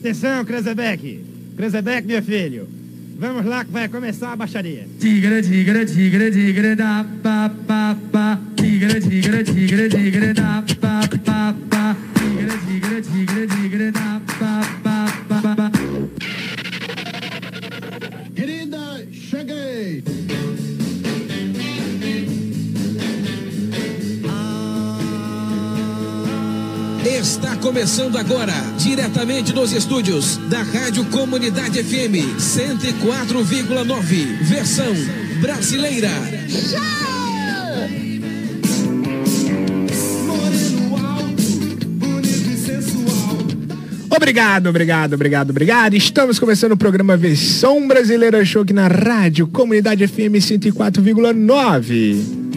Atenção, Krezebeck. Krezebeck, meu filho. Vamos lá que vai começar a baixaria. Tigre, tigre, tigre, tigre, da, pa, pa, pa. Tigre, tigre, tigre, tigre, da, pa, pa, pa. Tigre, tigre, tigre, tigre, da, começando agora, diretamente dos estúdios da Rádio Comunidade FM 104,9, versão brasileira. Obrigado, obrigado, obrigado, obrigado. Estamos começando o programa Versão Brasileira Show aqui na Rádio Comunidade FM 104,9.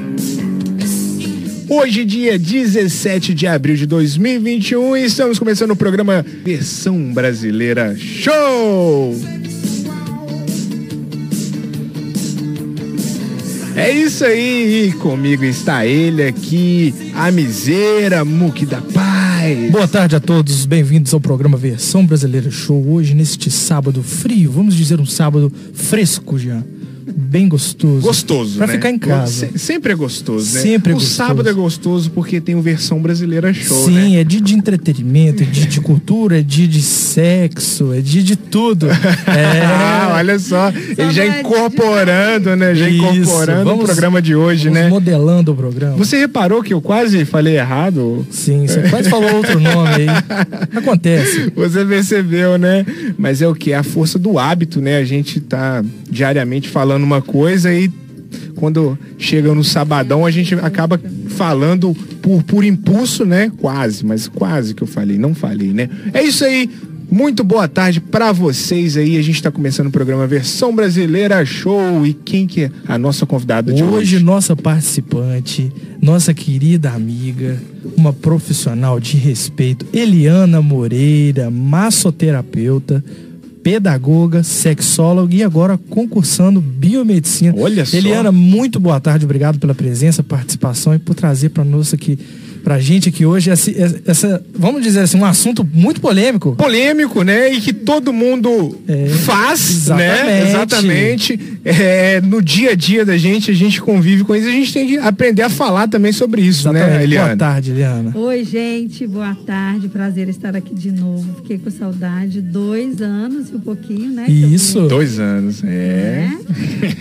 Hoje, dia 17 de abril de 2021, e estamos começando o programa Versão Brasileira Show. É isso aí, e comigo está ele aqui, a miseira, Muque da Paz. Boa tarde a todos, bem-vindos ao programa Versão Brasileira Show. Hoje, neste sábado frio, vamos dizer um sábado fresco já. Bem gostoso. Gostoso, Pra né? ficar em casa. Se- sempre é gostoso, né? Sempre é o gostoso. sábado é gostoso porque tem o versão brasileira show, Sim, né? é dia de entretenimento, é dia de cultura, é dia de sexo, é dia de tudo. É. Ah, olha só, ele já incorporando, né? Já Isso, incorporando o vamos- programa de hoje, Vamos né? modelando o programa. Você reparou que eu quase falei errado? Sim, você quase falou outro nome aí. Acontece. Você percebeu, né? Mas é o que? É a força do hábito, né? A gente tá diariamente falando uma coisa e quando chega no sabadão a gente acaba falando por, por impulso, né? Quase, mas quase que eu falei, não falei, né? É isso aí. Muito boa tarde pra vocês aí. A gente tá começando o programa Versão Brasileira Show. E quem que é a nossa convidada de hoje? Hoje, nossa participante, nossa querida amiga, uma profissional de respeito, Eliana Moreira, massoterapeuta, pedagoga, sexóloga e agora concursando biomedicina. Olha só. Eliana, muito boa tarde, obrigado pela presença, participação e por trazer para nós aqui, pra gente aqui hoje esse- essa, vamos dizer assim, um assunto muito polêmico. polêmico, né? E que todo mundo É, faz, né? exatamente. Exatamente. É, no dia a dia da gente, a gente convive com isso. A gente tem que aprender a falar também sobre isso, né, Exatamente. Eliana? Boa tarde, Eliana. Oi, gente, boa tarde. Prazer estar aqui de novo. Fiquei com saudade. Dois anos e um pouquinho, né? Isso. Dois anos, é. né?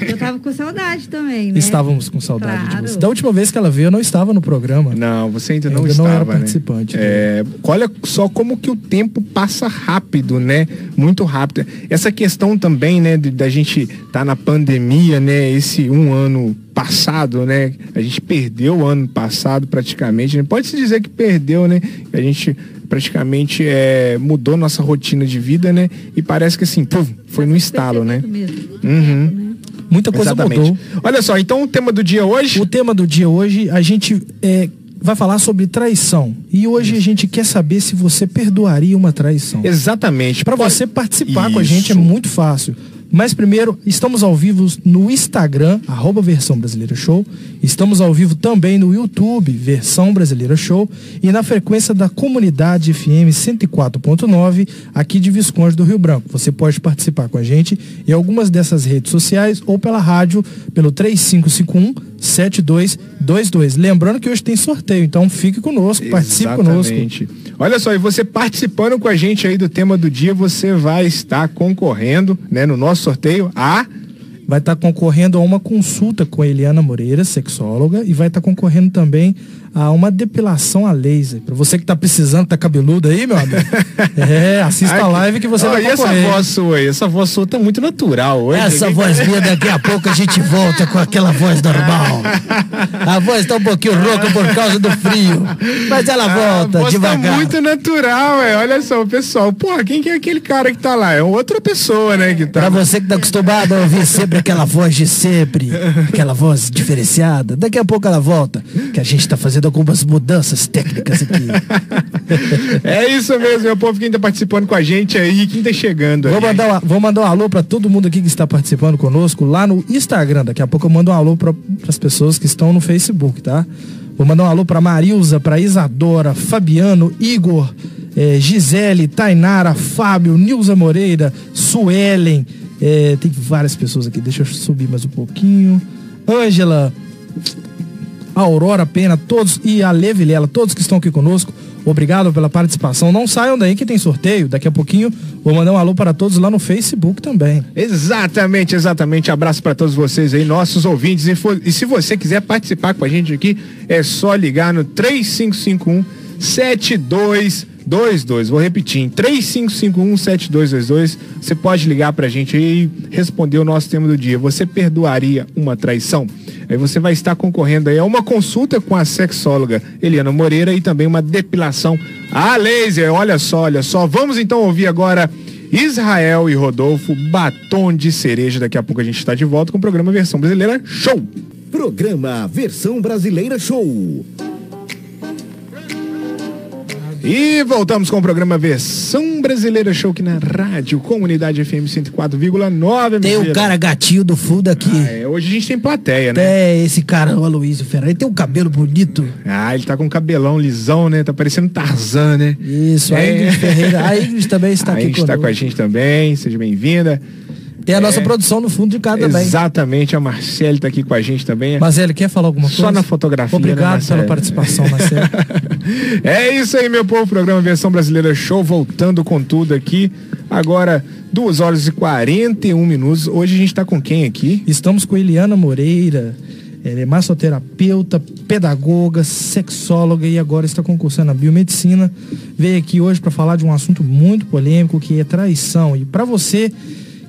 Eu tava com saudade também, né? Estávamos com saudade Claro. de você. Da última vez que ela veio, eu não estava no programa. Não, você ainda não estava, não era né? participante, né? É, olha só como que o tempo passa rápido, né? Muito rápido. Essa questão também, né, da gente estar tá na pandemia, né? Esse um ano passado, né? A gente perdeu o ano passado praticamente. né? Pode se dizer que perdeu, né? A gente praticamente é, mudou nossa rotina de vida, né? E parece que assim, puf, foi no estalo, né? Mesmo. Uhum. Né? Muita coisa Exatamente. mudou. Olha só, então o tema do dia hoje. O tema do dia hoje, a gente é, vai falar sobre traição. E hoje a gente quer saber se você perdoaria uma traição. Exatamente. Para você participar com a gente é Isso. muito fácil. Mas primeiro, estamos ao vivo no Instagram, arroba Versão Brasileira Show. Estamos ao vivo também no YouTube, Versão Brasileira Show. E na frequência da comunidade FM 104.9, aqui de Visconde do Rio Branco. Você pode participar com a gente em algumas dessas redes sociais ou pela rádio, pelo 3551 7222. Lembrando que hoje tem sorteio, então fique conosco, participe conosco. Olha só, e você participando com a gente aí do tema do dia, você vai estar concorrendo, né, no nosso sorteio a vai estar concorrendo a uma consulta com a Eliana Moreira, sexóloga, e vai estar concorrendo também a uma depilação a laser. Pra você que tá precisando, tá cabeludo aí, meu amigo. É, assista a live que você Ó, vai e essa concorrer. voz sua aí? Essa voz sua tá muito natural hoje. Essa Ninguém- voz minha, daqui a pouco a gente volta com aquela voz normal. A voz tá um pouquinho rouca por causa do frio. Mas ela A volta voz devagar. tá muito natural, é. Olha só, o pessoal. Porra, quem que é aquele cara que tá lá? É outra pessoa, né, que tá. Pra você que tá acostumado a ouvir sempre aquela voz de sempre, aquela voz diferenciada, daqui a pouco ela volta, que a gente tá fazendo algumas mudanças técnicas aqui. É isso mesmo, meu povo, quem tá participando com a gente aí, quem tá chegando Vou aí. mandar, um- vou mandar um alô pra todo mundo aqui que está participando conosco lá no Instagram. Daqui a pouco eu mando um alô para as pessoas que estão no Facebook, tá? Vou mandar um alô pra Marilza, pra Isadora, Fabiano, Igor, é, Gisele, Tainara, Fábio, Nilza Moreira, Suelen. é, tem várias pessoas aqui, deixa eu subir mais um pouquinho. Ângela, Aurora Pena, todos e a Lê Vilela, todos que estão aqui conosco. Obrigado pela participação. Não saiam daí que tem sorteio. Daqui a pouquinho vou mandar um alô para todos lá no Facebook também. Exatamente, exatamente. Abraço para todos vocês aí, nossos ouvintes. E, for- e se você quiser participar com a gente aqui, é só ligar no 3551 7222. Vou repetir, em 3551 7222. Você pode ligar pra gente e responder o nosso tema do dia. Você perdoaria uma traição? Aí você vai estar concorrendo aí a uma consulta com a sexóloga Eliana Moreira e também uma depilação a laser. Olha só, olha só. Vamos então ouvir agora Israel e Rodolfo, batom de cereja. Daqui a pouco a gente está de volta com o programa Versão Brasileira Show. Programa Versão Brasileira Show. E voltamos com o programa Versão Brasileira Show aqui na Rádio Comunidade FM 104,9. Tem o cara gatinho do fundo aqui. É, hoje a gente tem plateia, né? É, esse cara, o Aloysio Ferreira, ele tem um cabelo bonito. Ah, ele tá com cabelão lisão, né? Tá parecendo Tarzan, né? Isso, a É. Ingrid Ferreira. A Ingrid também está a aqui gente tá conosco. com a gente também, seja bem-vinda. Tem a nossa É. produção no fundo de cá também. Exatamente, a Marcele tá aqui com a gente também. Mas ele quer falar alguma coisa? Só na fotografia, né, Obrigado Marcelo? pela participação, Marcelo. É isso aí, meu povo. Programa Versão Brasileira Show, voltando com tudo aqui. Agora, 2 horas e 41 minutos. Hoje a gente tá com quem aqui? Estamos com Eliana Moreira. Ela é massoterapeuta, pedagoga, sexóloga e agora está concursando na biomedicina. Veio aqui hoje para falar de um assunto muito polêmico que é traição. E para você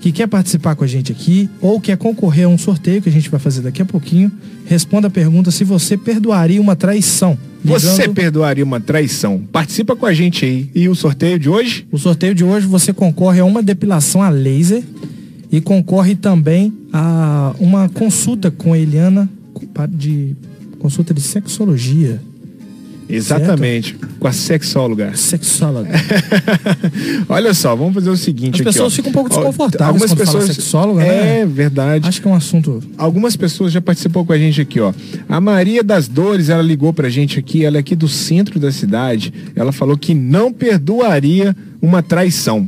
que quer participar com a gente aqui ou quer concorrer a um sorteio que a gente vai fazer daqui a pouquinho, responda a pergunta se você perdoaria uma traição. Você Ligando- perdoaria uma traição? Participa com a gente aí. E o sorteio de hoje? O sorteio de hoje você concorre a uma depilação a laser e concorre também a uma consulta com a Eliana de consulta de sexologia. Exatamente. Com a sexóloga. Sexóloga. Olha só, vamos fazer o seguinte As aqui, pessoas ó. ficam um pouco desconfortáveis Algumas quando fala pessoas sexóloga, É né? verdade. Acho que é um assunto. Algumas pessoas já participou com a gente aqui, ó. A Maria das Dores, ela ligou pra gente aqui, ela é aqui do centro da cidade. Ela falou que não perdoaria uma traição.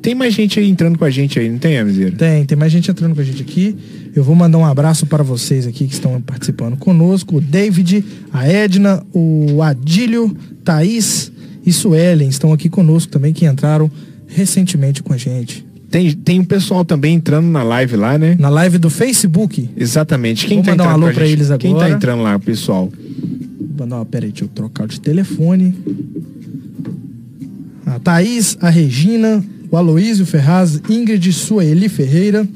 Tem mais gente aí entrando com a gente aí, não tem, Amizeira? Tem, tem mais gente entrando com a gente aqui. Eu vou mandar um abraço para vocês aqui que estão participando conosco. O David, a Edna, o Adílio, Thaís e Suelen estão aqui conosco também, que entraram recentemente com a gente. Tem, tem um pessoal também entrando na live lá, né? Na live do Facebook. Exatamente. Quem Vou tá mandar um alô com a pra gente? eles Quem tá agora. entrando lá, pessoal? Vou mandar uma, peraí, deixa eu trocar de telefone. A Thaís, a Regina, o Aloísio Ferraz, Ingrid Sueli Ferreira,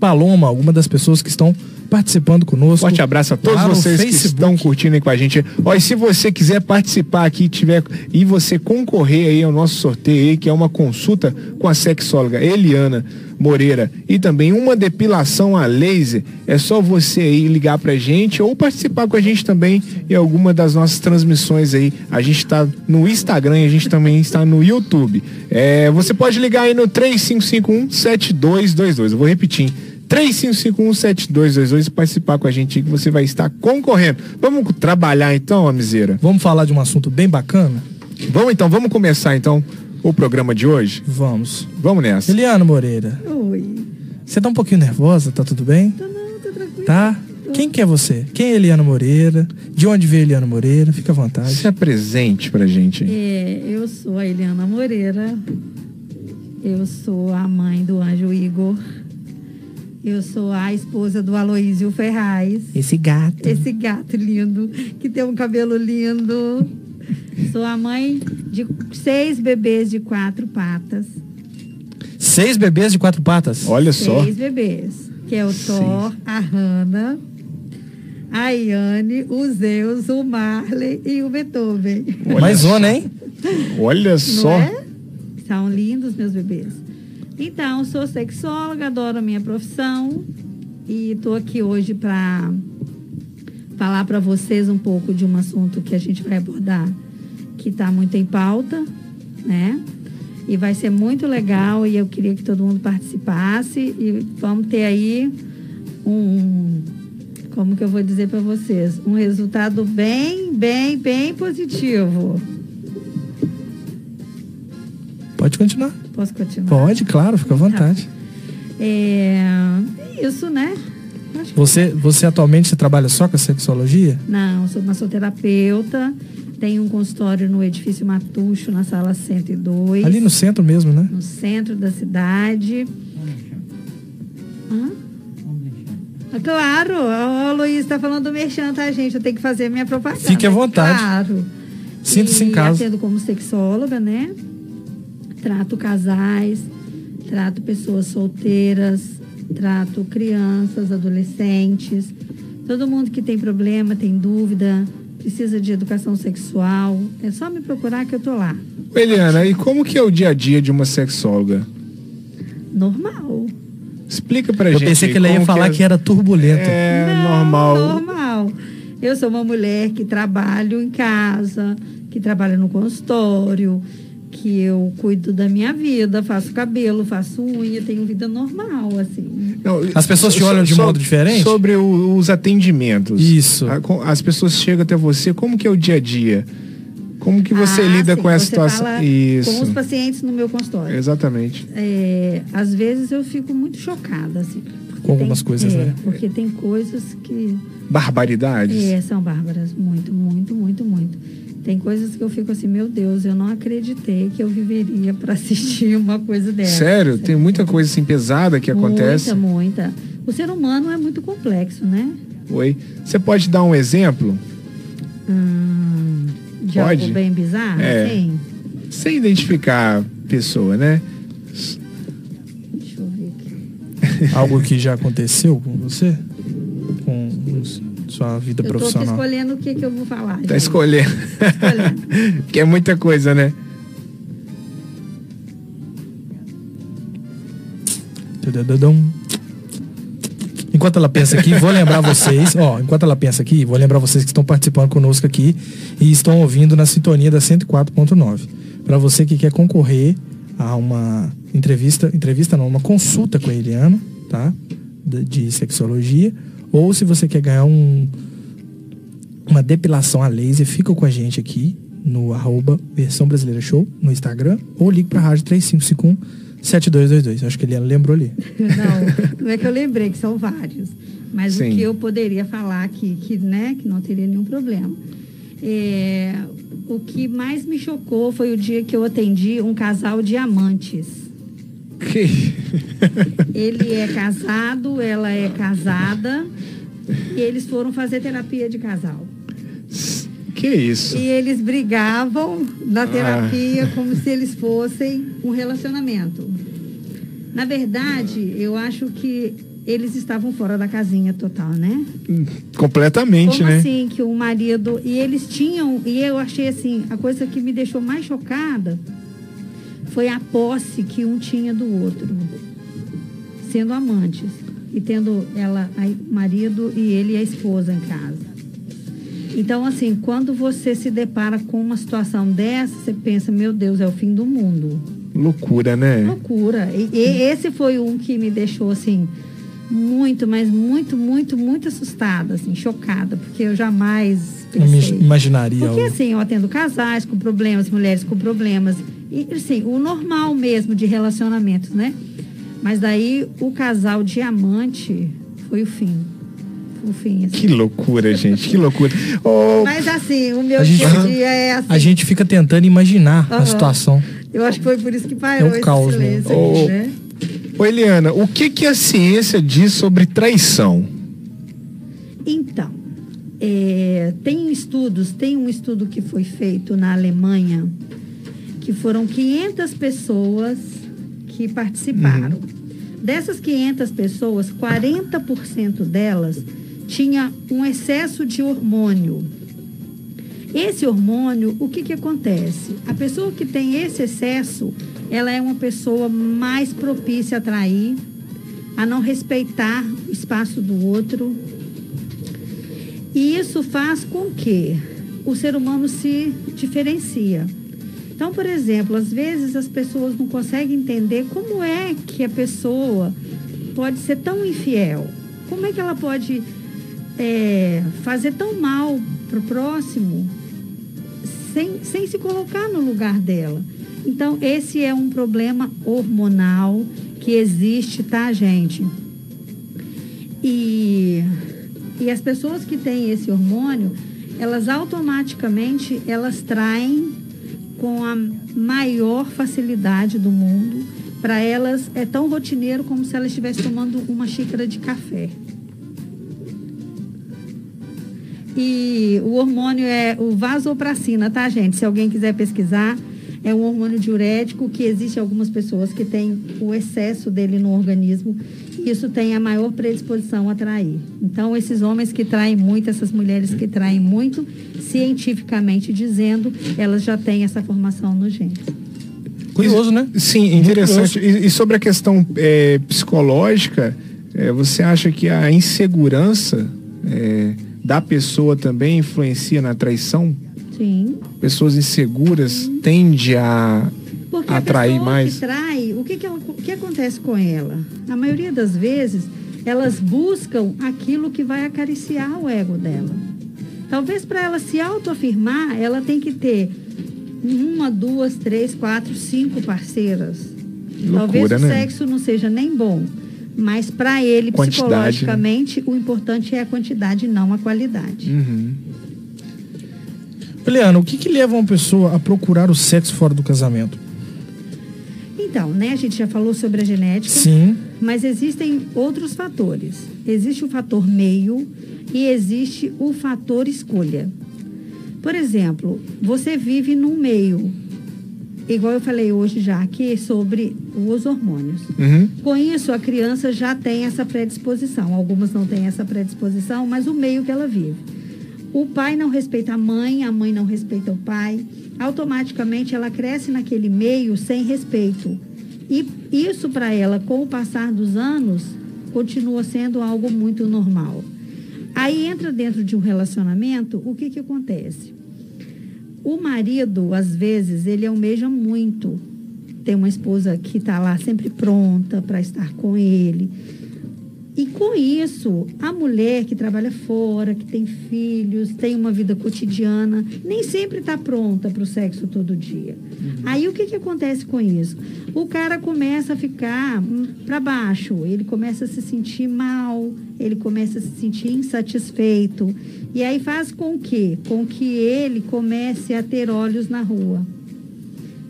Paloma, alguma das pessoas que estão participando conosco. Forte abraço a todos lá no vocês que estão curtindo aí com a gente. Ó, e se você quiser participar aqui tiver, e você concorrer aí ao nosso sorteio aí, que é uma consulta com a sexóloga Eliana Moreira e também uma depilação a laser, é só você aí ligar pra gente ou participar com a gente também em alguma das nossas transmissões aí. A gente tá no Instagram e a gente também está no YouTube. É, você pode ligar aí no 3551-7222. Eu vou repetir. Hein? 3551-7222 e participar com a gente aí que você vai estar concorrendo. Vamos trabalhar então, Amizeira? Vamos falar de um assunto bem bacana? Vamos então, vamos começar então o programa de hoje? Vamos. Vamos nessa. Eliana Moreira, Oi. você tá um pouquinho nervosa, tá tudo bem? Tô não, tô tranquilo. Tá? Quem que é você? Quem é Eliana Moreira? De onde veio Eliana Moreira? Fica à vontade. Se apresente pra gente. É, eu sou a Eliana Moreira. Eu sou a mãe do Anjo Igor. Eu sou a esposa do Aloísio Ferraz. Esse gato. Esse gato lindo, que tem um cabelo lindo. Sou a mãe de seis bebês de quatro patas. Seis bebês de quatro patas. Olha só. Seis bebês. Que é o Thor, a Hannah, a Iane, o Zeus, o Marley e o Beethoven. Olha Mais zona, hein? Olha Não só. é? São lindos meus bebês. Então, sou sexóloga, adoro a minha profissão e estou aqui hoje para falar para vocês um pouco de um assunto que a gente vai abordar, que está muito em pauta, né? E vai ser muito legal e eu queria que todo mundo participasse e vamos ter aí um, como que eu vou dizer para vocês, um resultado bem, bem, bem positivo. Pode continuar. Posso continuar? Pode, claro, fica à vontade. É isso, né? Acho que- Você, você atualmente você trabalha só com a sexologia? Não, sou massoterapeuta. Tenho um consultório no edifício Matucho, na sala 102. Ali no centro mesmo, né? no centro da cidade. Hã? Ah, Claro, o Luiz está falando do merchan, tá, gente? Eu tenho que fazer minha propaganda. Fique à vontade. Claro. Sinta-se em casa. Atendo como sexóloga, né? Trato casais, trato pessoas solteiras, trato crianças, adolescentes, todo mundo que tem problema, tem dúvida, precisa de educação sexual. É só me procurar que eu tô lá. Eliana, e como que é o dia a dia de uma sexóloga? Normal. Explica pra Eu gente. pensei aí que ela ia falar é- que era turbulento. É Não, normal. Normal. Eu sou uma mulher que trabalho em casa, que trabalha no consultório, que eu cuido da minha vida, faço cabelo, faço unha, tenho vida normal, assim. Não, As pessoas te so- olham de so- modo diferente? Sobre o- os atendimentos. Isso. A- com- As pessoas chegam até você, como que é o dia a dia? Como que você Ah, lida sim, com essa você situação? fala Isso. Com os pacientes no meu consultório. Exatamente. É, às vezes eu fico muito chocada, assim. Com algumas tem- coisas, é, né? Porque tem coisas que Barbaridades. É, são bárbaras, muito, muito, muito, muito. Tem coisas que eu fico assim, meu Deus, eu não acreditei que eu viveria para assistir uma coisa dessa. Sério? Tem muita coisa assim pesada que acontece? Muita, muita. O ser humano é muito complexo, né? Oi. Você pode dar um exemplo? Hum, de Pode? algo bem bizarro, É. assim? Sem identificar a pessoa, né? Deixa eu ver aqui. Algo que já aconteceu com você? Com os- sua vida Eu profissional? escolhendo o que, que eu vou falar. Tá gente. escolhendo. Escolhendo. que é muita coisa, né? Enquanto ela pensa aqui, vou lembrar vocês, ó, enquanto ela pensa aqui, vou lembrar vocês que estão participando conosco aqui e estão ouvindo na sintonia da 104.9. Para você que quer concorrer a uma entrevista, entrevista não, uma consulta com a Eliana, tá? De, de sexologia, ou se você quer ganhar um uma depilação a laser, fica com a gente aqui no arroba versão brasileira show no Instagram ou ligue pra rádio 3551 7222. Acho que ele lembrou ali. Não, não é que eu lembrei que são vários. Mas Sim. o que eu poderia falar aqui, que, né, que não teria nenhum problema. É, o que mais me chocou foi o dia que eu atendi um casal de amantes. Ele é casado, ela é casada, e eles foram fazer terapia de casal. Que isso? E eles brigavam Ah. na terapia como se eles fossem um relacionamento. Na verdade, eu acho que eles estavam fora da casinha total, né? Completamente, Como né? assim que o marido e eles tinham e eu achei assim a coisa que me deixou mais chocada foi a posse que um tinha do outro, sendo amantes e tendo ela marido e ele a esposa em casa. Então assim, quando você se depara com uma situação dessa, você pensa, meu Deus, é o fim do mundo. Loucura, né? Loucura. E, e esse foi um que me deixou assim muito, mas muito, muito, muito assustada, assim, chocada, porque eu jamais pensei. imaginaria Porque algo. assim, eu atendo casais com problemas, mulheres com problemas, e assim, o normal mesmo de relacionamentos, né? Mas daí o casal diamante foi o fim. O fim, assim. Que loucura, gente. Que loucura. Ô, Mas assim, o meu A gente- dia dia é assim. A gente fica tentando imaginar a situação. Eu acho que foi por isso que parou É esse caos silêncio aqui, Ô, né? Ô, Eliana, o que, que a ciência diz sobre traição? Então, é, tem estudos, tem um estudo que foi feito na Alemanha, que foram 500 pessoas que participaram. Dessas 500 pessoas, 40% delas tinha um excesso de hormônio. Esse hormônio, o que, que acontece? A pessoa que tem esse excesso, ela é uma pessoa mais propícia a trair, a não respeitar o espaço do outro, e isso faz com que o ser humano se diferencia. Então, por exemplo, às vezes as pessoas não conseguem entender como é que a pessoa pode ser tão infiel. Como é que ela pode é, fazer tão mal para o próximo sem, sem se colocar no lugar dela. Então, esse é um problema hormonal que existe, tá, gente? E, e as pessoas que têm esse hormônio, elas automaticamente elas traem com a maior facilidade do mundo. Para elas é tão rotineiro como se elas estivessem tomando uma xícara de café. E o hormônio é o vasopracina, tá, gente? Se alguém quiser pesquisar, é um hormônio diurético que existe em algumas pessoas que têm o excesso dele no organismo. E isso tem a maior predisposição a trair. Então, esses homens que traem muito, essas mulheres que traem muito, cientificamente dizendo, elas já têm essa formação no gene. Curioso, né? Sim, interessante. E, e sobre a questão é, psicológica, é, você acha que a insegurança é, da pessoa também influencia na traição? Sim. Pessoas inseguras tendem a Porque atrair a mais? que trai, o que, que, ela- o que acontece com ela? Na maioria das vezes, elas buscam aquilo que vai acariciar o ego dela. Talvez para ela se autoafirmar, ela tem que ter uma, duas, três, quatro, cinco parceiras. Talvez Loucura, o né? sexo não seja nem bom, mas para ele, Quantidade, né? psicologicamente, o importante é a quantidade, não a qualidade. Uhum. Eliana, o que, que leva uma pessoa a procurar o sexo fora do casamento? Então, né, a gente já falou sobre a genética. Sim. Mas existem outros fatores. Existe o fator meio e existe o fator escolha. Por exemplo, você vive num meio, igual eu falei hoje já aqui sobre os hormônios. Uhum. Com isso, a criança já tem essa predisposição. Algumas não têm essa predisposição, mas o meio que ela vive. O pai não respeita a mãe, a mãe não respeita o pai. Automaticamente ela cresce naquele meio sem respeito. E isso para ela, com o passar dos anos, continua sendo algo muito normal. Aí entra dentro de um relacionamento, o que que acontece? O marido, às vezes, ele almeja muito ter uma esposa que está lá sempre pronta para estar com ele. E com isso, a mulher que trabalha fora, que tem filhos, tem uma vida cotidiana, nem sempre está pronta para o sexo todo dia. Aí o que, que acontece com isso? O cara começa a ficar para baixo, ele começa a se sentir mal, ele começa a se sentir insatisfeito. E aí faz com que? Com que ele comece a ter olhos na rua.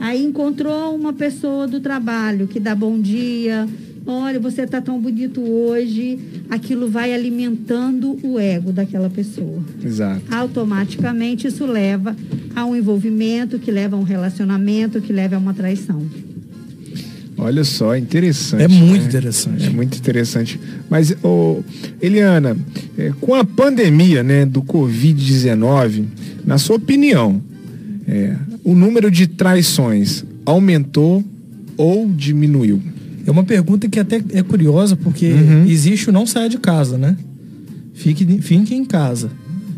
Aí encontrou uma pessoa do trabalho que dá bom dia. Olha, você está tão bonito hoje. Aquilo vai alimentando o ego daquela pessoa. Exato. Automaticamente isso leva a um envolvimento, que leva a um relacionamento, que leva a uma traição. Olha só, interessante. É muito né? interessante. É muito interessante. Mas, ô, Eliana, é, com a pandemia né, do Covid-19, na sua opinião, é, o número de traições aumentou ou diminuiu? É uma pergunta que até é curiosa, porque Uhum. existe o não saia de casa, né? Fique, fique em casa.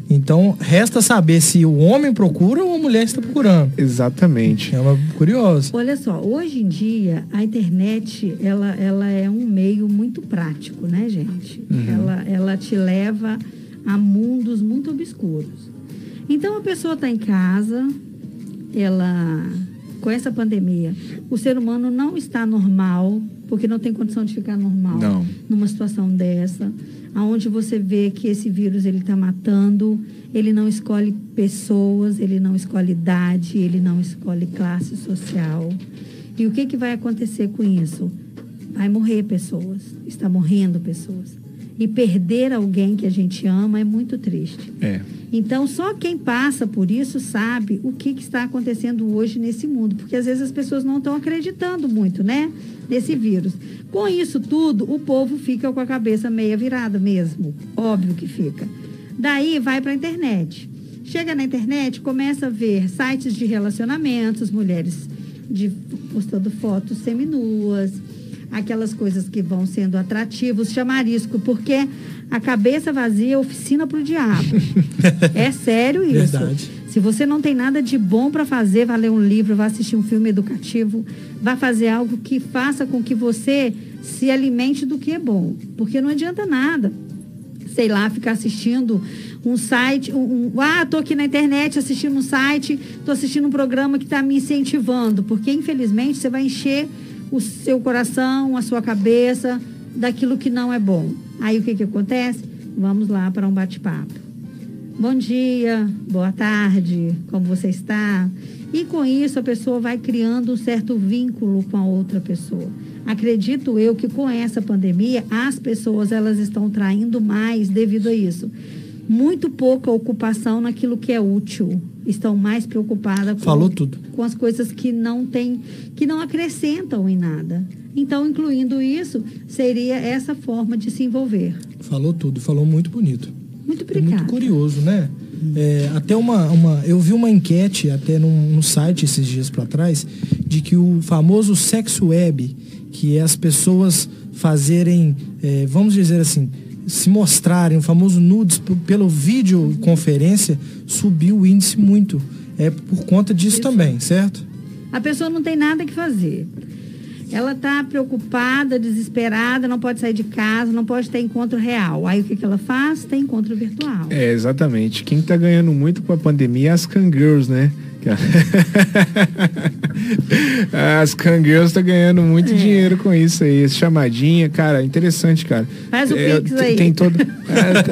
Então, resta saber se o homem procura ou a mulher está procurando. Exatamente. É uma curiosa. Olha só, hoje em dia a internet ela, ela é um meio muito prático, né, gente? Ela, ela te leva a mundos muito obscuros. Então a pessoa está em casa, ela com essa pandemia, o ser humano não está normal, porque não tem condição de ficar normal Não. numa situação dessa, aonde você vê que esse vírus ele está matando, ele não escolhe pessoas, ele não escolhe idade, ele não escolhe classe social. E o que, que vai acontecer com isso? Vai morrer pessoas, está morrendo pessoas. E perder alguém que a gente ama é muito triste. É. Então, só quem passa por isso sabe o que, que está acontecendo hoje nesse mundo. Porque às vezes as pessoas não estão acreditando muito, né? Nesse vírus. Com isso tudo, o povo fica com a cabeça meia virada mesmo. Óbvio que fica. Daí vai para a internet. Chega na internet, começa a ver sites de relacionamentos, mulheres de, postando fotos seminuas, aquelas coisas que vão sendo atrativos, chamarisco, porque a cabeça vazia é oficina para o diabo. é sério isso. Verdade. Se você não tem nada de bom para fazer, vá ler um livro, vá assistir um filme educativo, vá fazer algo que faça com que você se alimente do que é bom. Porque não adianta nada sei lá, ficar assistindo um site, um, um- ah, tô aqui na internet assistindo um site, tô assistindo um programa que está me incentivando, porque infelizmente você vai encher o seu coração, a sua cabeça daquilo que não é bom. Aí o que que acontece? Vamos lá para um bate-papo. Bom dia, boa tarde, como você está? E com isso a pessoa vai criando um certo vínculo com a outra pessoa. Acredito eu que com essa pandemia as pessoas elas estão traindo mais devido a isso. Muito pouca ocupação naquilo que é útil. Estão mais preocupadas com, Falou tudo. com as coisas que não tem, que não acrescentam em nada. Então, incluindo isso, seria essa forma de se envolver. Falou tudo, falou muito bonito. Muito É obrigada. muito curioso, né? É, até uma, uma. Eu vi uma enquete até num, num site esses dias para trás de que o famoso sexo web, que é as pessoas fazerem, é, vamos dizer assim, se mostrarem, o famoso nudes pelo videoconferência, subiu o índice muito. É por conta disso Isso. também, certo? A pessoa não tem nada que fazer. Ela está preocupada, desesperada, não pode sair de casa, não pode ter encontro real. Aí o que, que ela faz? Tem encontro virtual. É, exatamente. Quem tá ganhando muito com a pandemia é as Kangirls, né? As Kangirls tá ganhando muito É. dinheiro com isso aí. Essa chamadinha, cara, interessante, cara. Faz o É, Pix tem- aí. Tem todo.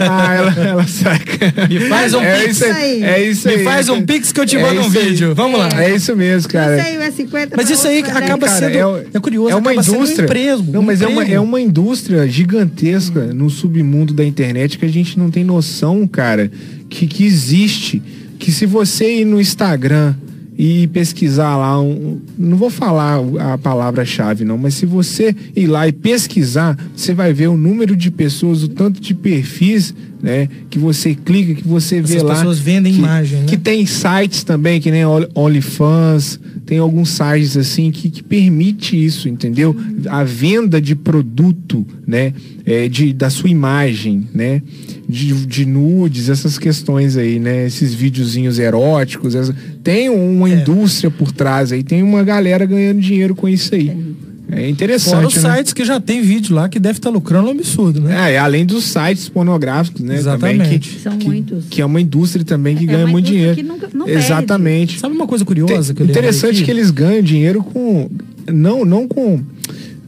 ah, ela, ela saca. Me faz um é Pix isso aí. É isso Me aí. faz um pix que eu te É mando um vídeo. Vamos lá. É isso mesmo, cara. É 50 Mas isso aí vai acaba dar- sendo- o- é curioso, é uma sendo um indústria. emprego, Não, um mas é uma, é uma indústria gigantesca no submundo da internet que a gente não tem noção, cara, que, que existe. Que se você ir no Instagram e pesquisar lá, um, não vou falar a palavra-chave não, mas se você ir lá e pesquisar, você vai ver o número de pessoas, o tanto de perfis, né, que você clica, que você vê Essas lá. pessoas vendem que, imagem, né? que tem sites também, que nem Only- OnlyFans, tem alguns sites assim que, que permite isso, entendeu? A venda de produto, né? É, de, da sua imagem, né? De, de nudes, essas questões aí, né? Esses videozinhos eróticos. essa- Tem uma É. indústria por trás aí, tem uma galera ganhando dinheiro com isso aí. É interessante. Fora os né? sites que já tem vídeo lá que deve estar lucrando um absurdo, né? É, além dos sites pornográficos, né? Também, Exatamente. que, São que, muitos. que é uma indústria também que É ganha uma muito dinheiro. que nunca- não perde. Exatamente. Sabe uma coisa curiosa que eu Tem- lembrei interessante aqui? que eles ganham dinheiro com. Não, não com.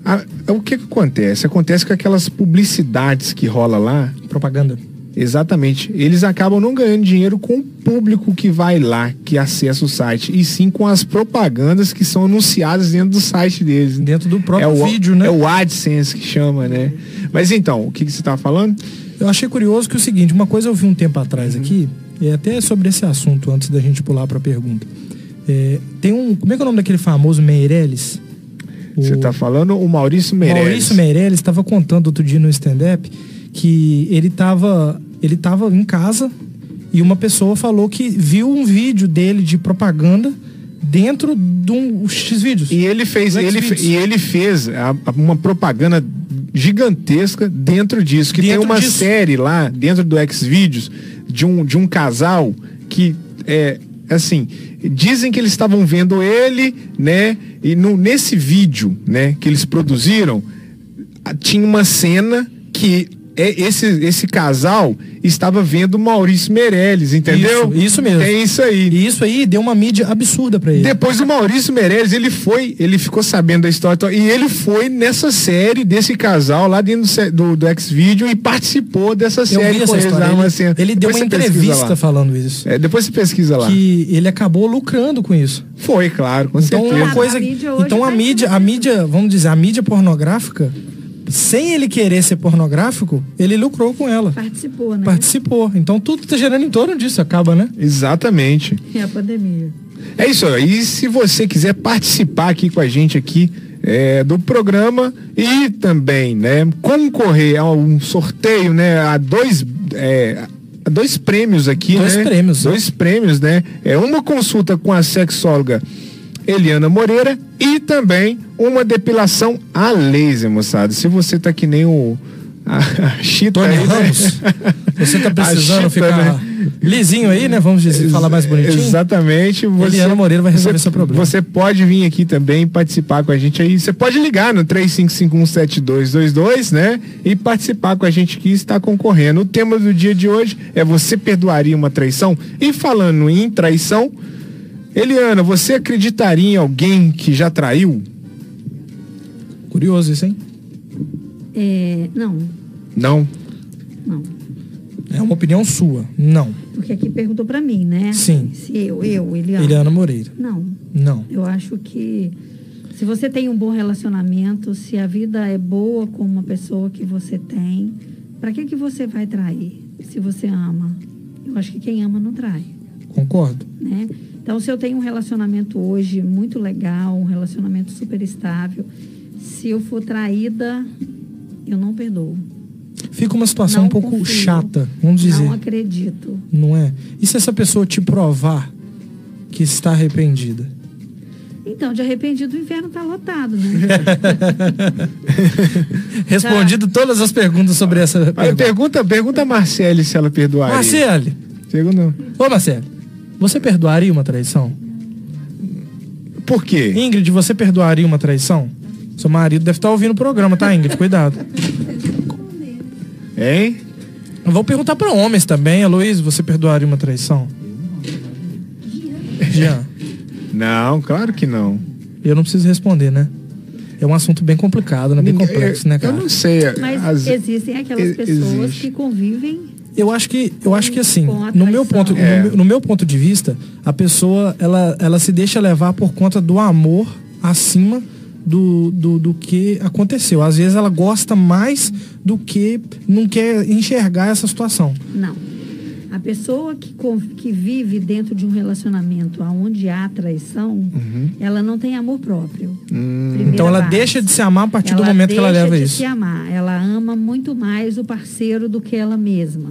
a- o que que acontece? Acontece com aquelas publicidades que rola lá. Propaganda. Exatamente. Eles acabam não ganhando dinheiro com o público que vai lá, que acessa o site, e sim com as propagandas que são anunciadas dentro do site deles. Dentro do próprio é o, vídeo, né? É o AdSense que chama, né? Mas então, o que, que você tá falando? Eu achei curioso que é o seguinte, uma coisa eu vi um tempo Uhum. atrás aqui, e até sobre esse assunto, antes da gente pular pra pergunta. É, tem um. Como é que é o nome daquele famoso Meirelles? Você O- tá falando o Maurício Meirelles. Maurício Meirelles estava contando outro dia no stand-up que ele estava ele tava em casa e uma pessoa falou que viu um vídeo dele de propaganda dentro de um X-Vídeos. E ele fez, ele, e ele fez a- uma propaganda gigantesca dentro disso. Que Dentro tem uma disso. série lá, dentro do Xvideos, de um, de um casal que é assim. Dizem que eles estavam vendo ele, né? E no, nesse vídeo, né, que eles produziram, tinha uma cena que esse, esse casal estava vendo o Maurício Meirelles, entendeu? Isso, isso mesmo. É isso aí. E isso aí deu uma mídia absurda pra ele. Depois o Maurício Meirelles, ele foi, ele ficou sabendo da história e ele foi nessa série desse casal lá dentro do, do, do X-Video e participou dessa Eu série com essa eles Ele, cena. ele deu uma entrevista falando isso. É, depois você pesquisa lá. Que ele acabou lucrando com isso. Foi, claro, com Então certeza. uma coisa, A mídia hoje então a tá mídia, a ensinando. mídia, vamos dizer, a mídia pornográfica, sem ele querer ser pornográfico, ele lucrou com ela. Participou, né? Participou. Então tudo tá gerando em torno disso, acaba, né? Exatamente. É a pandemia. É isso aí. E se você quiser participar aqui com a gente aqui é, do programa e também, né, concorrer a um sorteio, né, a dois é, a dois prêmios aqui, Dois né? prêmios, Dois prêmios, né? É uma consulta com a sexóloga Eliana Moreira e também uma depilação a laser, moçada. Se você tá que nem o a, Chita Tony aí, né? Ramos, você tá precisando Chita, ficar né? lisinho aí, né? Vamos dizer, falar mais bonitinho. Exatamente. Você, Eliana Moreira vai resolver você, seu problema. Você pode vir aqui também participar com a gente aí. Você pode ligar no 35517222, né? E participar com a gente que está concorrendo. O tema do dia de hoje é você perdoaria uma traição? E falando em traição, Eliana, você acreditaria em alguém que já traiu? Curioso isso, hein? É, não, Não. não. É uma opinião sua. Não. Porque aqui perguntou pra mim, né? Sim. Se eu, eu, Eliana. Eliana Moreira. Não. Não. Eu acho que se você tem um bom relacionamento, se a vida é boa com uma pessoa que você tem, pra que que você vai trair? Se você ama. Eu acho que quem ama não trai, Concordo. né? Então, se eu tenho um relacionamento hoje muito legal, um relacionamento super estável, se eu for traída, eu não perdoo. Fica uma situação Não um pouco confio. chata, vamos dizer. Não acredito. Não é? E se essa pessoa te provar que está arrependida? Então, de arrependido, o inferno tá lotado, né? Respondido todas as perguntas sobre essa pergunta. pergunta, pergunta a Marcele se ela perdoaria. Marcele, Segundo. ô Marcele, você perdoaria uma traição? Por quê? Ingrid, você perdoaria uma traição? Seu marido deve estar ouvindo o programa, tá, Ingrid? Cuidado. Hein? Eu vou perguntar para homens também. Luiz, você perdoaria uma traição? Jean, Não, claro que não. eu não preciso responder, né? É um assunto bem complicado, né? Bem complexo, né, Eu cara? não sei. Mas as- existem aquelas pessoas existe. que convivem Eu acho que, eu acho que assim, no meu ponto, É. no, meu, no meu ponto de vista, a pessoa ela, ela se deixa levar por conta do amor acima do, do, do que aconteceu. Às vezes ela gosta mais do que não quer enxergar essa situação. Não. A pessoa que, que vive dentro de um relacionamento onde há traição, ela não tem amor próprio. Primeira Então ela base. deixa de se amar a partir do Ela momento que ela deixa leva de isso. se amar. Ela ama muito mais o parceiro do que ela mesma.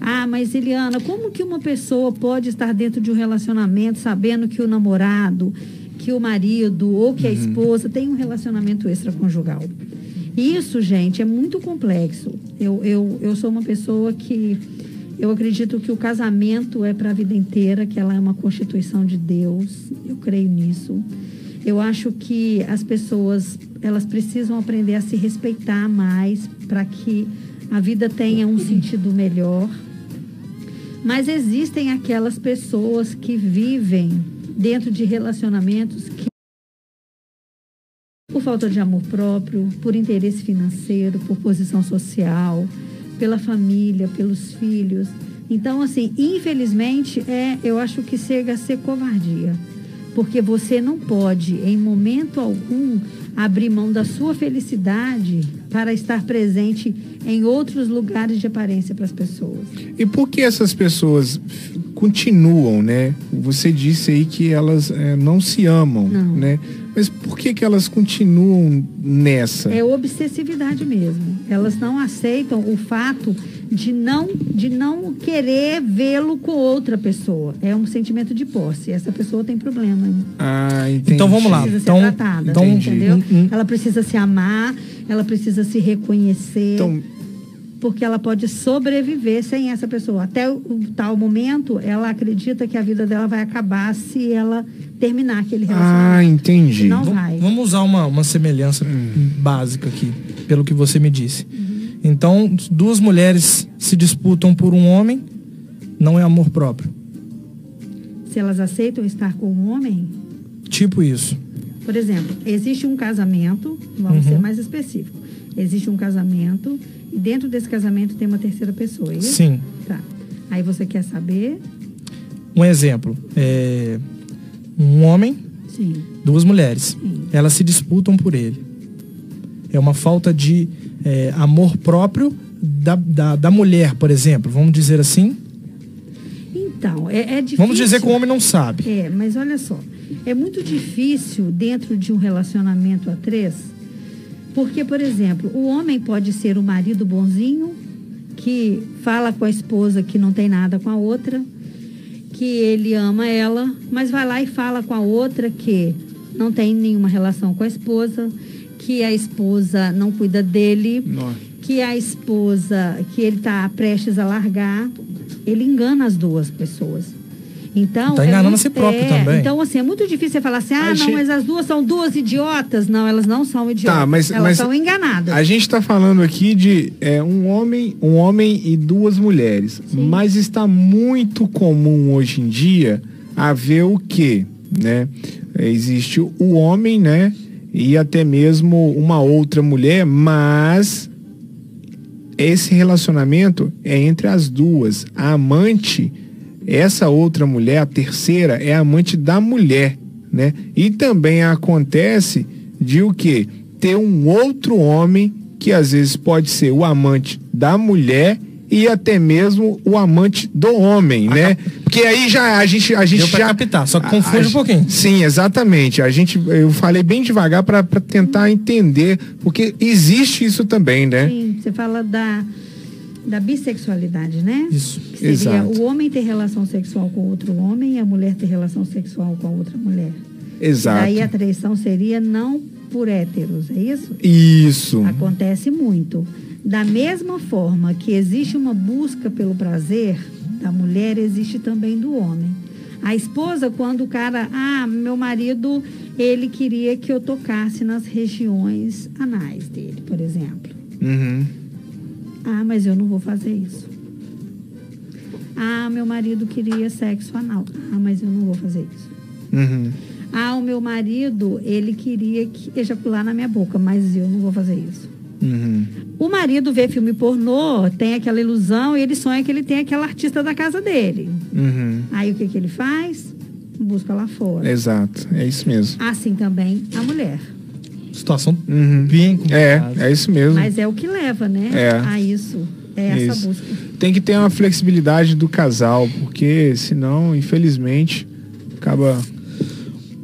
Ah, mas Eliana, como que uma pessoa pode estar dentro de um relacionamento sabendo que o namorado, que o marido ou que a esposa tem um relacionamento extraconjugal? Isso, gente, é muito complexo. Eu, eu, eu sou uma pessoa que eu acredito que o casamento é para a vida inteira, que ela é uma constituição de Deus. Eu creio nisso. Eu acho que as pessoas elas precisam aprender a se respeitar mais para que a vida tenha um sentido melhor. Mas existem aquelas pessoas que vivem dentro de relacionamentos que por falta de amor próprio, por interesse financeiro, por posição social, pela família, pelos filhos. Então, assim, infelizmente, é, eu acho que chega a ser covardia. Porque você não pode, em momento algum, abrir mão da sua felicidade para estar presente em outros lugares de aparência para as pessoas. E por que essas pessoas continuam, né? Você disse aí que elas eh, não se amam, Não. né? Mas por que que elas continuam nessa? É obsessividade mesmo. Elas não aceitam o fato de não, de não querer vê-lo com outra pessoa. É um sentimento de posse. Essa pessoa tem problema. Ah, entendi. Então vamos lá. Precisa Então- ser tratada, então- entendeu? Hum, hum. Ela precisa se amar, ela precisa se reconhecer, Então, porque ela pode sobreviver sem essa pessoa. Até o, tal momento, ela acredita que a vida dela vai acabar se ela terminar aquele ah, relacionamento. entendi. Não vai. Vamos usar uma, uma semelhança básica aqui, pelo que você me disse. Então, duas mulheres se disputam por um homem, não é amor próprio. Se elas aceitam estar com um homem, Tipo isso. Por exemplo, existe um casamento, vamos Uhum. ser mais específico. Existe um casamento e dentro desse casamento tem uma terceira pessoa. é isso? Sim. Tá. Aí você quer saber? Um exemplo. É um homem, Sim. duas mulheres. Sim. Elas se disputam por ele. É uma falta de é, amor próprio da, da, da mulher, por exemplo. Vamos dizer assim. Então, é, é difícil. Vamos dizer que o homem não sabe. É, mas olha só. É muito difícil dentro de um relacionamento a três, porque, por exemplo, o homem pode ser o marido bonzinho, que fala com a esposa que não tem nada com a outra, que ele ama ela, mas vai lá e fala com a outra que não tem nenhuma relação com a esposa, que a esposa não cuida dele, Nossa. que a esposa, que ele está prestes a largar. ele engana as duas pessoas. Então, Tá é enganando muito- a si próprio é, também. Então, assim, é muito difícil você falar assim, ah, A não, gente- mas as duas são duas idiotas. Não, elas não são idiotas. Tá, mas, elas mas são enganadas. A gente tá falando aqui de é, um homem, um homem e duas mulheres. Mas está muito comum hoje em dia haver o quê, né? Existe o homem, né? E até mesmo uma outra mulher, mas esse relacionamento é entre as duas. A amante, essa outra mulher, a terceira, é amante da mulher, né? E também acontece de o quê? Ter um outro homem que às vezes pode ser o amante da mulher e até mesmo o amante do homem, né? Porque aí já a gente a gente Deu já captar, só que confunde a- um pouquinho. Sim, exatamente. A gente eu falei bem devagar para tentar entender, porque existe isso também, né? Sim, você fala da, da bissexualidade, né? Isso. Que seria Exato. o homem ter relação sexual com outro homem e a mulher ter relação sexual com a outra mulher. Exato. Daí a traição seria não por héteros, é isso? Isso. Acontece muito. Da mesma forma que existe uma busca pelo prazer da mulher, existe também do homem. A esposa, quando o cara, ah, meu marido, ele queria que eu tocasse nas regiões anais dele, por exemplo. Uhum. Ah, mas eu não vou fazer isso. Ah, meu marido queria sexo anal. Ah, mas eu não vou fazer isso. Uhum. Ah, o meu marido, ele queria que ejacular na minha boca, mas eu não vou fazer isso. Uhum. O marido vê filme pornô, tem aquela ilusão e ele sonha que ele tem aquela artista da casa dele. Uhum. Aí o que, que ele faz? Busca lá fora. Exato. É isso mesmo. Assim também a mulher. Situação Uhum. bem É, complicada. é isso mesmo. Mas é o que leva, né? É. A isso. É essa Isso. busca. Tem que ter uma flexibilidade do casal, porque senão, infelizmente, acaba.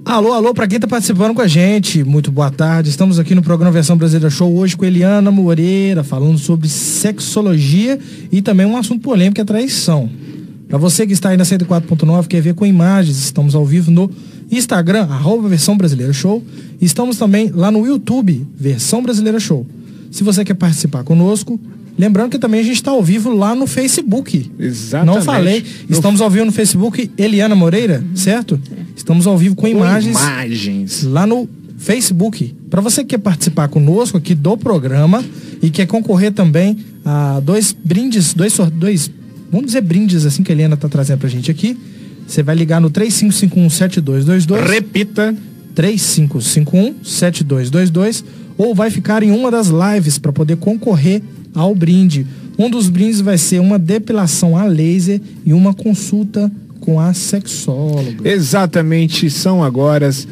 Alô, alô, pra quem tá participando com a gente, muito boa tarde. Estamos aqui no programa Versão Brasileira Show hoje com Eliana Moreira, falando sobre sexologia e também um assunto polêmico que é traição. Pra você que está aí na 104.9, quer ver com imagens, estamos ao vivo no Instagram, arroba Versão Brasileira Show. Estamos também lá no YouTube, Versão Brasileira Show. Se você quer participar conosco, lembrando que também a gente está ao vivo lá no Facebook. Exatamente. Não falei, estamos ao vivo no Facebook, Eliana Moreira, certo? Estamos ao vivo com Com imagens imagens. lá no Facebook. Para você que quer participar conosco aqui do programa e quer concorrer também a dois brindes, dois, dois vamos dizer brindes assim que a Helena tá trazendo pra gente aqui. Você vai ligar no 35517222 Repita. 3551-7222 ou vai ficar em uma das lives para poder concorrer ao brinde. Um dos brindes vai ser uma depilação a laser e uma consulta com a sexóloga. Exatamente, são agora as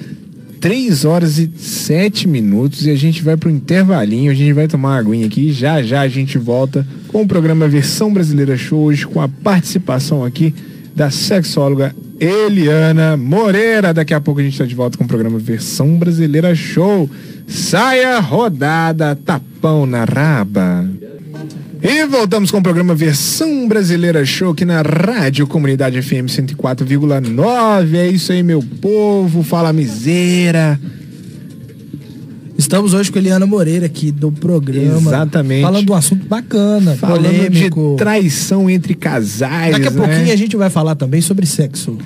3 horas e 7 minutos e a gente vai pro intervalinho, a gente vai tomar uma aguinha aqui, já já a gente volta com o programa Versão Brasileira Show hoje com a participação aqui da sexóloga Eliana Moreira. Daqui a pouco a gente está de volta com o programa Versão Brasileira Show. Saia rodada, tapão na raba. E voltamos com o programa Versão Brasileira Show aqui na Rádio Comunidade FM 104,9. É isso aí, meu povo. Fala miséria. Estamos hoje com a Eliana Moreira aqui do programa. Exatamente. Falando de um assunto bacana, Falando polêmico. de traição entre casais. Daqui a né? pouquinho a gente vai falar também sobre sexo.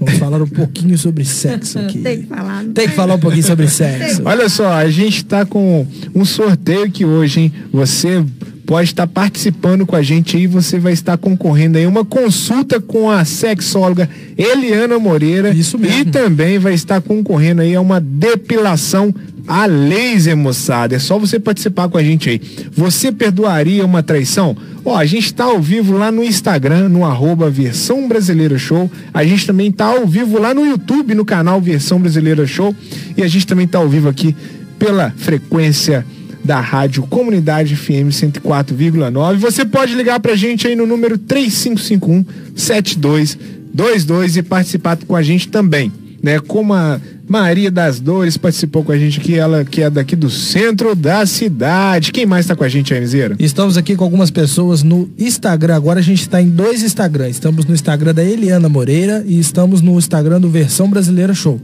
Vamos falar um pouquinho sobre sexo aqui. Tem que falar. Tem que falar um pouquinho sobre sexo. Olha só, a gente tá com um sorteio aqui hoje, hein? Você pode estar participando com a gente aí, você vai estar concorrendo aí uma consulta com a sexóloga Eliana Moreira. Isso mesmo. E também vai estar concorrendo aí a uma depilação a laser, moçada. É só você participar com a gente aí. Você perdoaria uma traição? Ó, a gente tá ao vivo lá no Instagram, no arroba Versão Brasileira Show. A gente também tá ao vivo lá no YouTube, no canal Versão Brasileira Show. E a gente também tá ao vivo aqui pela frequência da Rádio Comunidade FM 104,9. Você pode ligar pra gente aí no número 3551 7222 e participar com a gente também, né? Como a Maria das Dores participou com a gente aqui, ela que é daqui do centro da cidade. Quem mais tá com a gente aí, Miseira? Estamos aqui com algumas pessoas no Instagram. Agora a gente está em dois Instagrams. Estamos no Instagram da Eliana Moreira e estamos no Instagram do Versão Brasileira Show.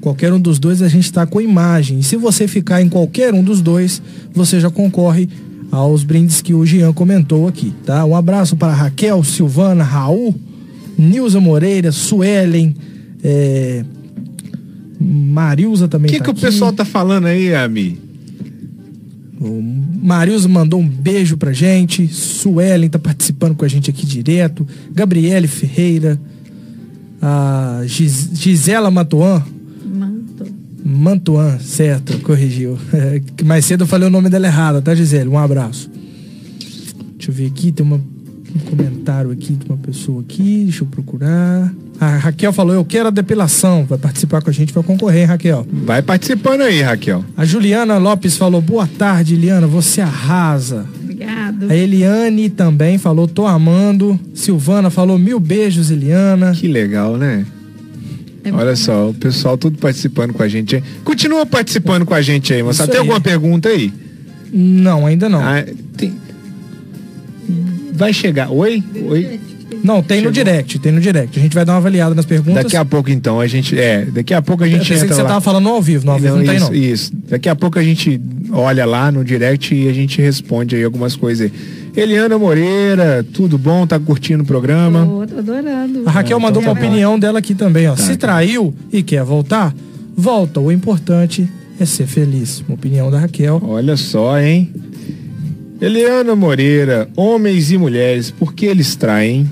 Qualquer um dos dois a gente está com imagem. E se você ficar em qualquer um dos dois, você já concorre aos brindes que o Jean comentou aqui, tá? Um abraço para Raquel, Silvana, Raul, Nilza Moreira, Suelen, é, Marilza O também que, tá que o aqui. pessoal tá falando aí, Ami? O Marilza mandou um beijo pra gente. Suelen tá participando com a gente aqui direto. Gabriele Ferreira. A Gis- Gisela Matuan. Mantuan, certo, corrigiu. Que Mais cedo eu falei o nome dela errado, tá, Gisele? Um abraço. Deixa eu ver aqui, tem uma, um comentário aqui de uma pessoa aqui, deixa eu procurar. A Raquel falou, eu quero a depilação. Vai participar com a gente, vai concorrer, hein, Raquel. Vai participando aí, Raquel. A Juliana Lopes falou, boa tarde, Eliana, você arrasa. Obrigado. A Eliane também falou, tô amando. Silvana falou, mil beijos, Eliana. Que legal, né? Olha só, o pessoal tudo participando com a gente. aí. Continua participando com a gente aí, moçada. Tem aí. alguma pergunta aí? Não, ainda não. Ah, tem- Vai chegar. Oi? Oi? Não, tem no Chegou. direct, tem no direct. A gente vai dar uma avaliada nas perguntas. Daqui a pouco então a gente. É, daqui a pouco a Eu gente pensei entra que você lá. tava falando ao vivo, no ao vivo não, tem isso, não. Isso. Daqui a pouco a gente olha lá no direct e a gente responde aí algumas coisas aí. Eliana Moreira, tudo bom? Tá curtindo o programa? Tô, tô adorando. A Raquel É, mandou então uma tá opinião dela aqui também, ó. Tá, Se tá. traiu e quer voltar, volta. O importante é ser feliz. Uma opinião da Raquel. Olha só, hein? Eliana Moreira, homens e mulheres, por que eles traem?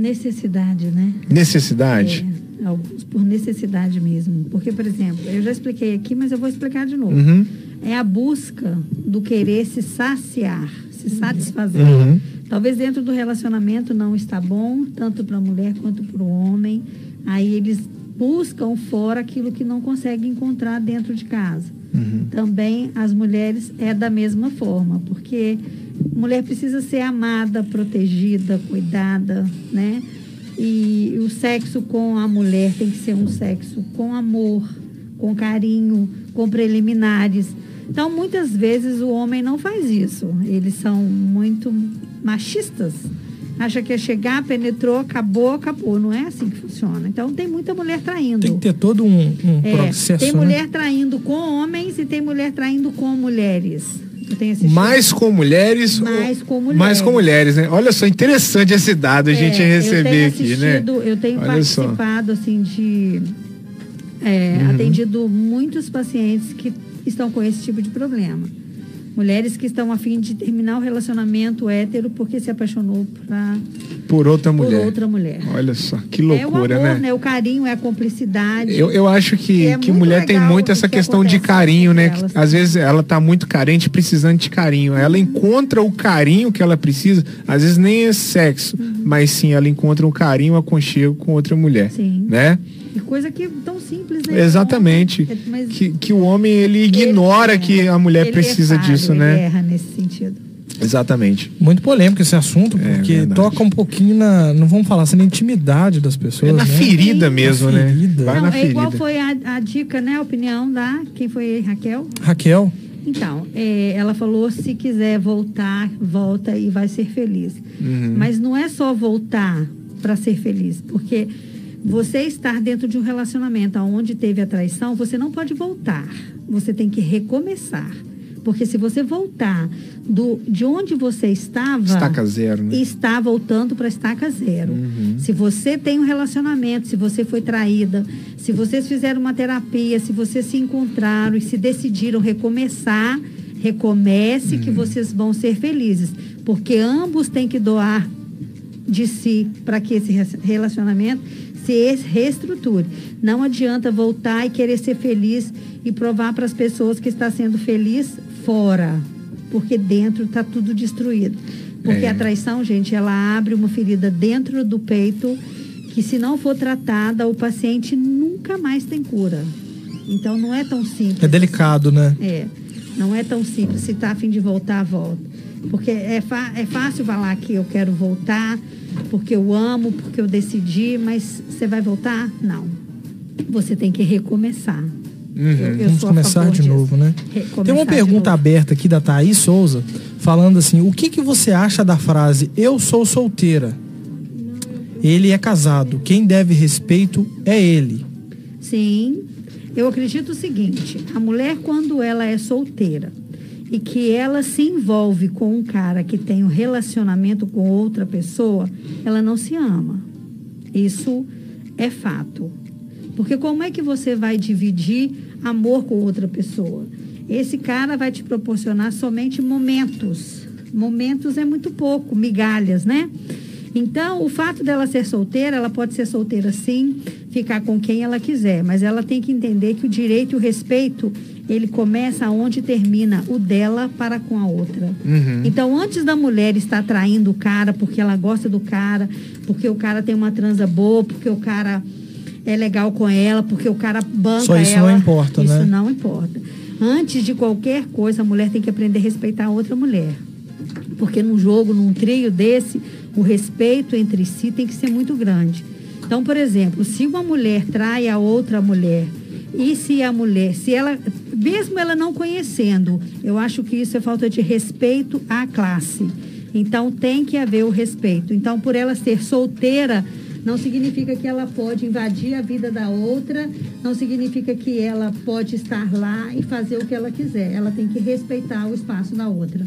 Necessidade, né? Necessidade? É, alguns por necessidade mesmo. Porque, por exemplo, eu já expliquei aqui, mas eu vou explicar de novo. Uhum. É a busca do querer se saciar, se satisfazer. Uhum. Talvez dentro do relacionamento não está bom, tanto para a mulher quanto para o homem. Aí eles buscam fora aquilo que não conseguem encontrar dentro de casa. Uhum. Também as mulheres é da mesma forma, porque mulher precisa ser amada, protegida, cuidada, né? E o sexo com a mulher tem que ser um sexo com amor, com carinho, com preliminares. Então, muitas vezes o homem não faz isso. Eles são muito machistas. Acha que é chegar, penetrou, acabou, acabou. Não é assim que funciona. Então, tem muita mulher traindo. Tem que ter todo um, um É, processo. tem né? mulher traindo com homens e tem mulher traindo com mulheres. Assistido. Mais com mulheres? Mais com mulheres. Mais com mulheres, né? Olha só, interessante esse dado a gente É, receber eu aqui, né? Eu tenho Olha só. participado, assim, de... é, Uhum. Atendido muitos pacientes que estão com esse tipo de problema. Mulheres que estão a fim de terminar o relacionamento hétero porque se apaixonou pra, Por outra por mulher. outra mulher. Olha só, que é o loucura, amor, né? né? O carinho, é a cumplicidade. Eu, eu acho que, é que mulher tem muito essa o que questão de carinho, né? elas. às vezes ela tá muito carente, precisando de carinho. Ela encontra o carinho que ela precisa, às vezes nem é sexo, mas sim ela encontra um carinho, um aconchego com outra mulher, Sim. né? E coisa que tão simples, né? Exatamente. É, mas Que, que o homem ele ignora ele- que a mulher ele precisa é falho, disso, ele né? erra nesse sentido. Exatamente. Muito polêmico esse assunto, É, porque verdade. toca um pouquinho na. Não vamos falar assim, na intimidade das pessoas. É na né? ferida Sim. mesmo, Na né? ferida. Vai Não, na é ferida. igual foi a, a dica, né? A opinião da. Quem foi Raquel? Raquel, Então, é, ela falou: se quiser voltar, volta e vai ser feliz. Uhum. Mas não é só voltar para ser feliz, porque você estar dentro de um relacionamento onde teve a traição, você não pode voltar. Você tem que recomeçar. Porque se você voltar do, de onde você estava. Estaca zero, né? Está voltando para estaca zero. Uhum. Se você tem um relacionamento, se você foi traída, se vocês fizeram uma terapia, se vocês se encontraram e se decidiram recomeçar, recomece Uhum. que vocês vão ser felizes. Porque ambos têm que doar de si para que esse re- relacionamento se es- reestruture. Não adianta voltar e querer ser feliz e provar para as pessoas que está sendo feliz fora, porque dentro está tudo destruído. Porque É. a traição, gente, ela abre uma ferida dentro do peito que se não for tratada, o paciente nunca mais tem cura. Então não é tão simples. é delicado, né? É, não é tão simples. Se está a fim de voltar, volta. Porque é, é fácil falar que eu quero voltar, porque eu amo, porque eu decidi, mas você vai voltar? Não. Você tem que recomeçar. Eu- eu Vamos começar de disso. novo, né? Recomeçar Tem uma pergunta aberta aqui da Thaís Souza, falando assim: o que, que você acha da frase eu sou solteira? Ele é casado, quem deve respeito é ele. Sim, eu acredito o seguinte: a mulher, quando ela é solteira e que ela se envolve com um cara que tem um relacionamento com outra pessoa, ela não se ama. Isso é fato. Porque como é que você vai dividir amor com outra pessoa? Esse cara vai te proporcionar somente momentos. Momentos é muito pouco, migalhas, né? Então, o fato dela ser solteira, ela pode ser solteira sim, ficar com quem ela quiser, mas ela tem que entender que o direito e o respeito, ele começa onde termina o dela para com a outra. Então, antes da mulher estar traindo o cara porque ela gosta do cara, porque o cara tem uma transa boa, porque o cara é legal com ela, porque o cara banca Só isso ela. não importa, isso né? não importa. Antes de qualquer coisa, a mulher tem que aprender a respeitar a outra mulher. Porque num jogo, num trio desse, o respeito entre si tem que ser muito grande. Então, por exemplo, se uma mulher trai a outra mulher, e se a mulher, se ela, mesmo ela não conhecendo, eu acho que isso é falta de respeito à classe. Então, tem que haver o respeito. Então, por ela ser solteira, não significa que ela pode invadir a vida da outra, não significa que ela pode estar lá e fazer o que ela quiser. Ela tem que respeitar o espaço da outra.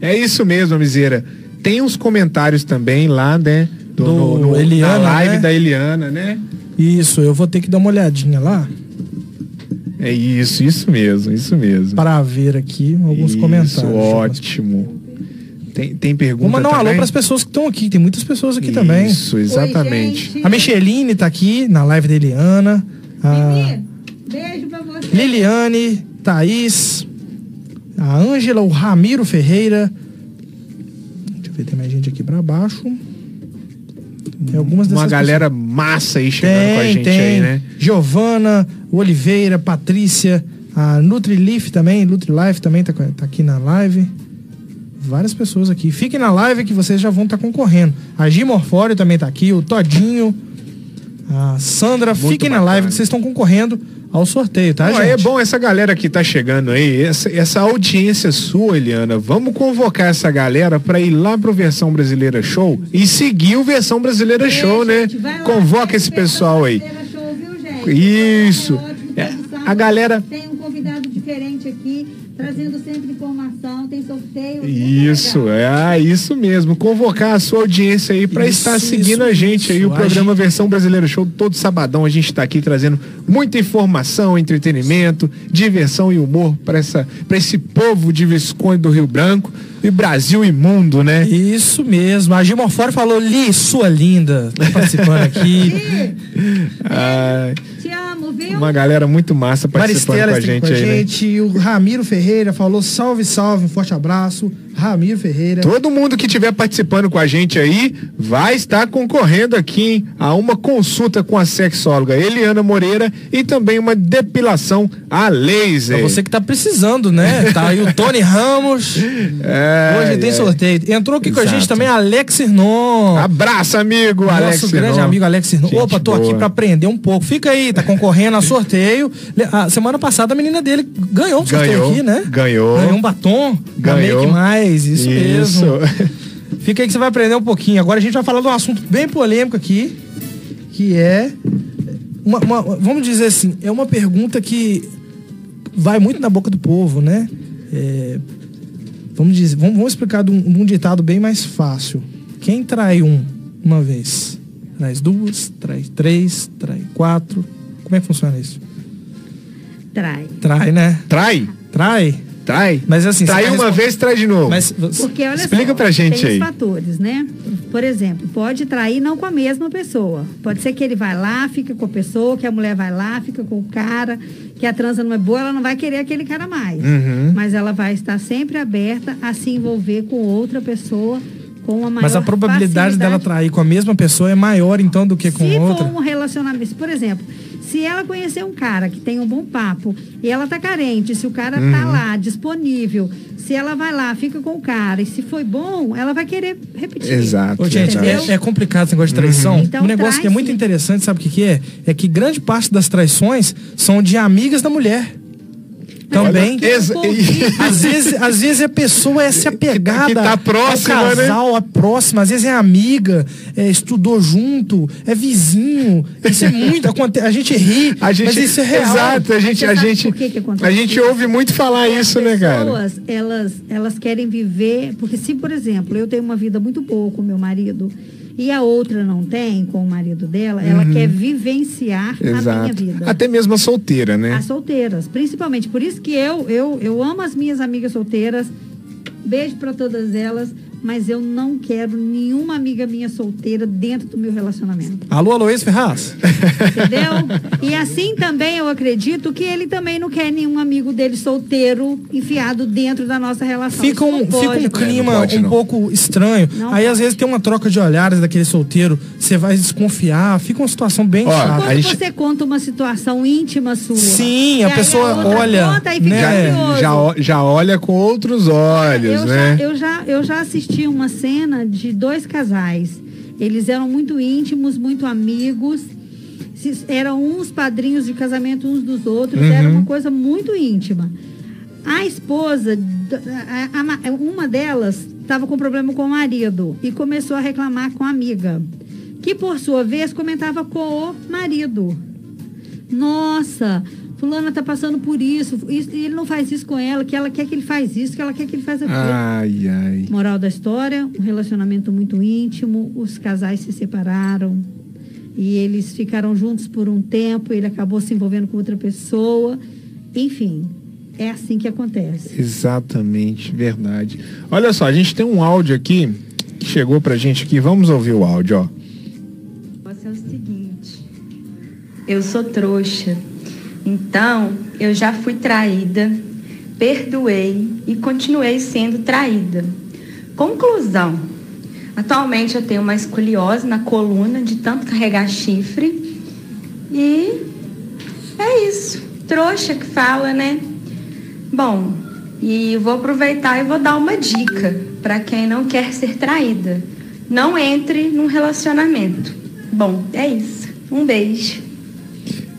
É isso mesmo, Miseira. Tem uns comentários também lá, né? Do, Do no, no- Eliana, na live né? da Eliana, né? Isso, eu vou ter que dar uma olhadinha lá É isso, isso mesmo, isso mesmo. para ver aqui alguns isso, comentários. ótimo. Tem, tem pergunta Vou mandar um alô também? para as pessoas que estão aqui. Tem muitas pessoas aqui também. Isso, exatamente. gente. A Micheline tá aqui na live da Eliana. A beijo pra você. Liliane, Thaís, a Ângela, o Ramiro Ferreira. Ver, tem mais gente aqui pra baixo. Tem algumas dessas Uma galera massa aí chegando com a tem, gente tem. aí, né? Giovana, Oliveira, Patrícia, a Nutrilif também, Nutrilife também tá, tá aqui na live. Várias pessoas aqui. Fiquem na live que vocês já vão estar concorrendo. A Gi Morfório também tá aqui, o Todinho, a Sandra. Muito Fiquem na bacana. live que vocês estão concorrendo ao sorteio, tá, Pô, gente? é bom essa galera que tá chegando aí, essa, essa audiência sua, Eliana. Vamos convocar essa galera pra ir lá pro Versão Brasileira Show e seguir o Versão Brasileira Show, né? Gente, vai lá, Convoca esse pessoal aí. Show, viu, gente? Isso. É, a galera- Tem um convidado diferente aqui, trazendo sempre informação, tem sorteio. muito Isso, é ah, isso mesmo. Convocar a sua audiência aí Isso, estar seguindo isso, a gente aí. isso. O A programa Versão Brasileira Show, todo sabadão, a gente tá aqui trazendo muita informação, entretenimento, diversão e humor para esse povo de Visconde do Rio Branco e Brasil e mundo, né? Isso mesmo. A Gi Morfório falou, Li, sua linda, tá participando aqui. Ah, Te amo, viu? uma galera muito massa participando Maristela com a gente com a aí, né? gente. E o Ramiro Ferreira falou salve, salve, um forte abraço. Ramiro Ferreira. Todo mundo que estiver participando com a gente aí vai estar concorrendo aqui hein, a uma consulta com a sexóloga Eliana Moreira e também uma depilação a laser. Pra você que tá precisando, né? Tá aí o Tony Ramos. É, Hoje tem é. sorteio. Entrou aqui com a gente Exato. também Alex Irnon. Abraço, amigo, Nosso Alex. grande Irnon. amigo Alex Irnon. Gente Opa, tô aqui boa. pra aprender um pouco. Fica aí, tá concorrendo a sorteio. A semana passada a menina dele ganhou um sorteio Ganhou, aqui, né? ganhou. Ganhou um batom. Ganhou. Make Mais, isso, Isso. mesmo. Fica aí que você vai aprender um pouquinho. Agora a gente vai falar de um assunto bem polêmico aqui, que é uma, uma- vamos dizer assim, é uma pergunta que vai muito na boca do povo, né? É, vamos dizer, vamos, vamos explicar de um, de um ditado bem mais fácil. Quem trai um uma vez, traz duas, trai três, trai quatro. Como é que funciona isso? Trai. Trai, né? Trai? Trai. Trai? Mas assim, Trai uma respon- vez, trai de novo. Mas Porque olha Explica só, pra gente tem aí. os fatores, né? Por exemplo, pode trair não com a mesma pessoa. Pode ser que ele vai lá, fica com a pessoa, que a mulher vai lá, fica com o cara, que a transa não é boa, ela não vai querer aquele cara mais. Uhum. Mas ela vai estar sempre aberta a se envolver com outra pessoa com uma maior Mas a probabilidade dela facilidade. trair com a mesma pessoa é maior então do que com Se outra. for um relacionamento, por exemplo, se ela conhecer um cara que tem um bom papo e ela tá carente, se o cara Uhum. tá lá disponível, se ela vai lá, fica com o cara e se foi bom, ela vai querer repetir. Exato. Ô, gente, é, é complicado esse negócio de traição. Então um negócio trai que é muito sim. interessante, sabe o que, que é? É que grande parte das traições são de amigas da mulher. Também. Às vezes, às vezes a pessoa é se apegada que tá próxima, ao né? casal, a próxima, às vezes é amiga, é, estudou junto, é vizinho. Isso é muito. aconte- A gente ri, A gente, mas isso é real. Exato, a gente, a gente, que que acontece a gente ouve muito falar isso, né, cara? pessoas, elas, elas querem viver, porque se, por exemplo, eu tenho uma vida muito boa com meu marido e a outra não tem com o marido dela, ela quer vivenciar a minha Uhum. Exato. vida. Até mesmo a solteira, né? As solteiras, principalmente. Por isso que eu, eu, eu amo as minhas amigas solteiras. Beijo para todas elas, mas eu não quero nenhuma amiga minha solteira dentro do meu relacionamento. Alô, Aloês Ferraz? Entendeu? e assim também eu acredito que ele também não quer nenhum amigo dele solteiro enfiado dentro da nossa relação. Fica um, fica um clima É, pode, um não. pouco estranho. Não Aí às pode. vezes tem uma troca de olhares daquele solteiro, você vai desconfiar, fica uma situação bem Ó, chata. Quando a gente- você conta uma situação íntima sua. Sim, a pessoa outra olha, Conta, e fica né? Já, ó- já olha com outros olhos, eu, né? já, eu, já, eu já assisti uma cena de dois casais. Eles eram muito íntimos, muito amigos. Eram uns padrinhos de casamento uns dos outros. Era Uhum. uma coisa muito íntima. A esposa, a- a- uma delas, estava com problema com o marido e começou a reclamar com a amiga, que por sua vez comentava com o marido. Nossa, fulana tá passando por isso, isso- e ele não faz isso com ela, que ela quer que ele faz isso, que ela quer que ele faz aquilo. Ai, ai. Moral da história, um relacionamento muito íntimo, os casais se separaram e eles ficaram juntos por um tempo, ele acabou se envolvendo com outra pessoa. Enfim, é assim que acontece. Exatamente, verdade. Olha só, a gente tem um áudio aqui que chegou pra gente aqui. Vamos ouvir o áudio, ó. é o seguinte: eu sou trouxa, então eu já fui traída, perdoei e continuei sendo traída. Conclusão: atualmente eu tenho uma escoliose na coluna de tanto carregar chifre e é isso. Trouxa que fala, né? Bom, e vou aproveitar e vou dar uma dica para quem não quer ser traída. Não entre num relacionamento. Bom, é isso. Um beijo.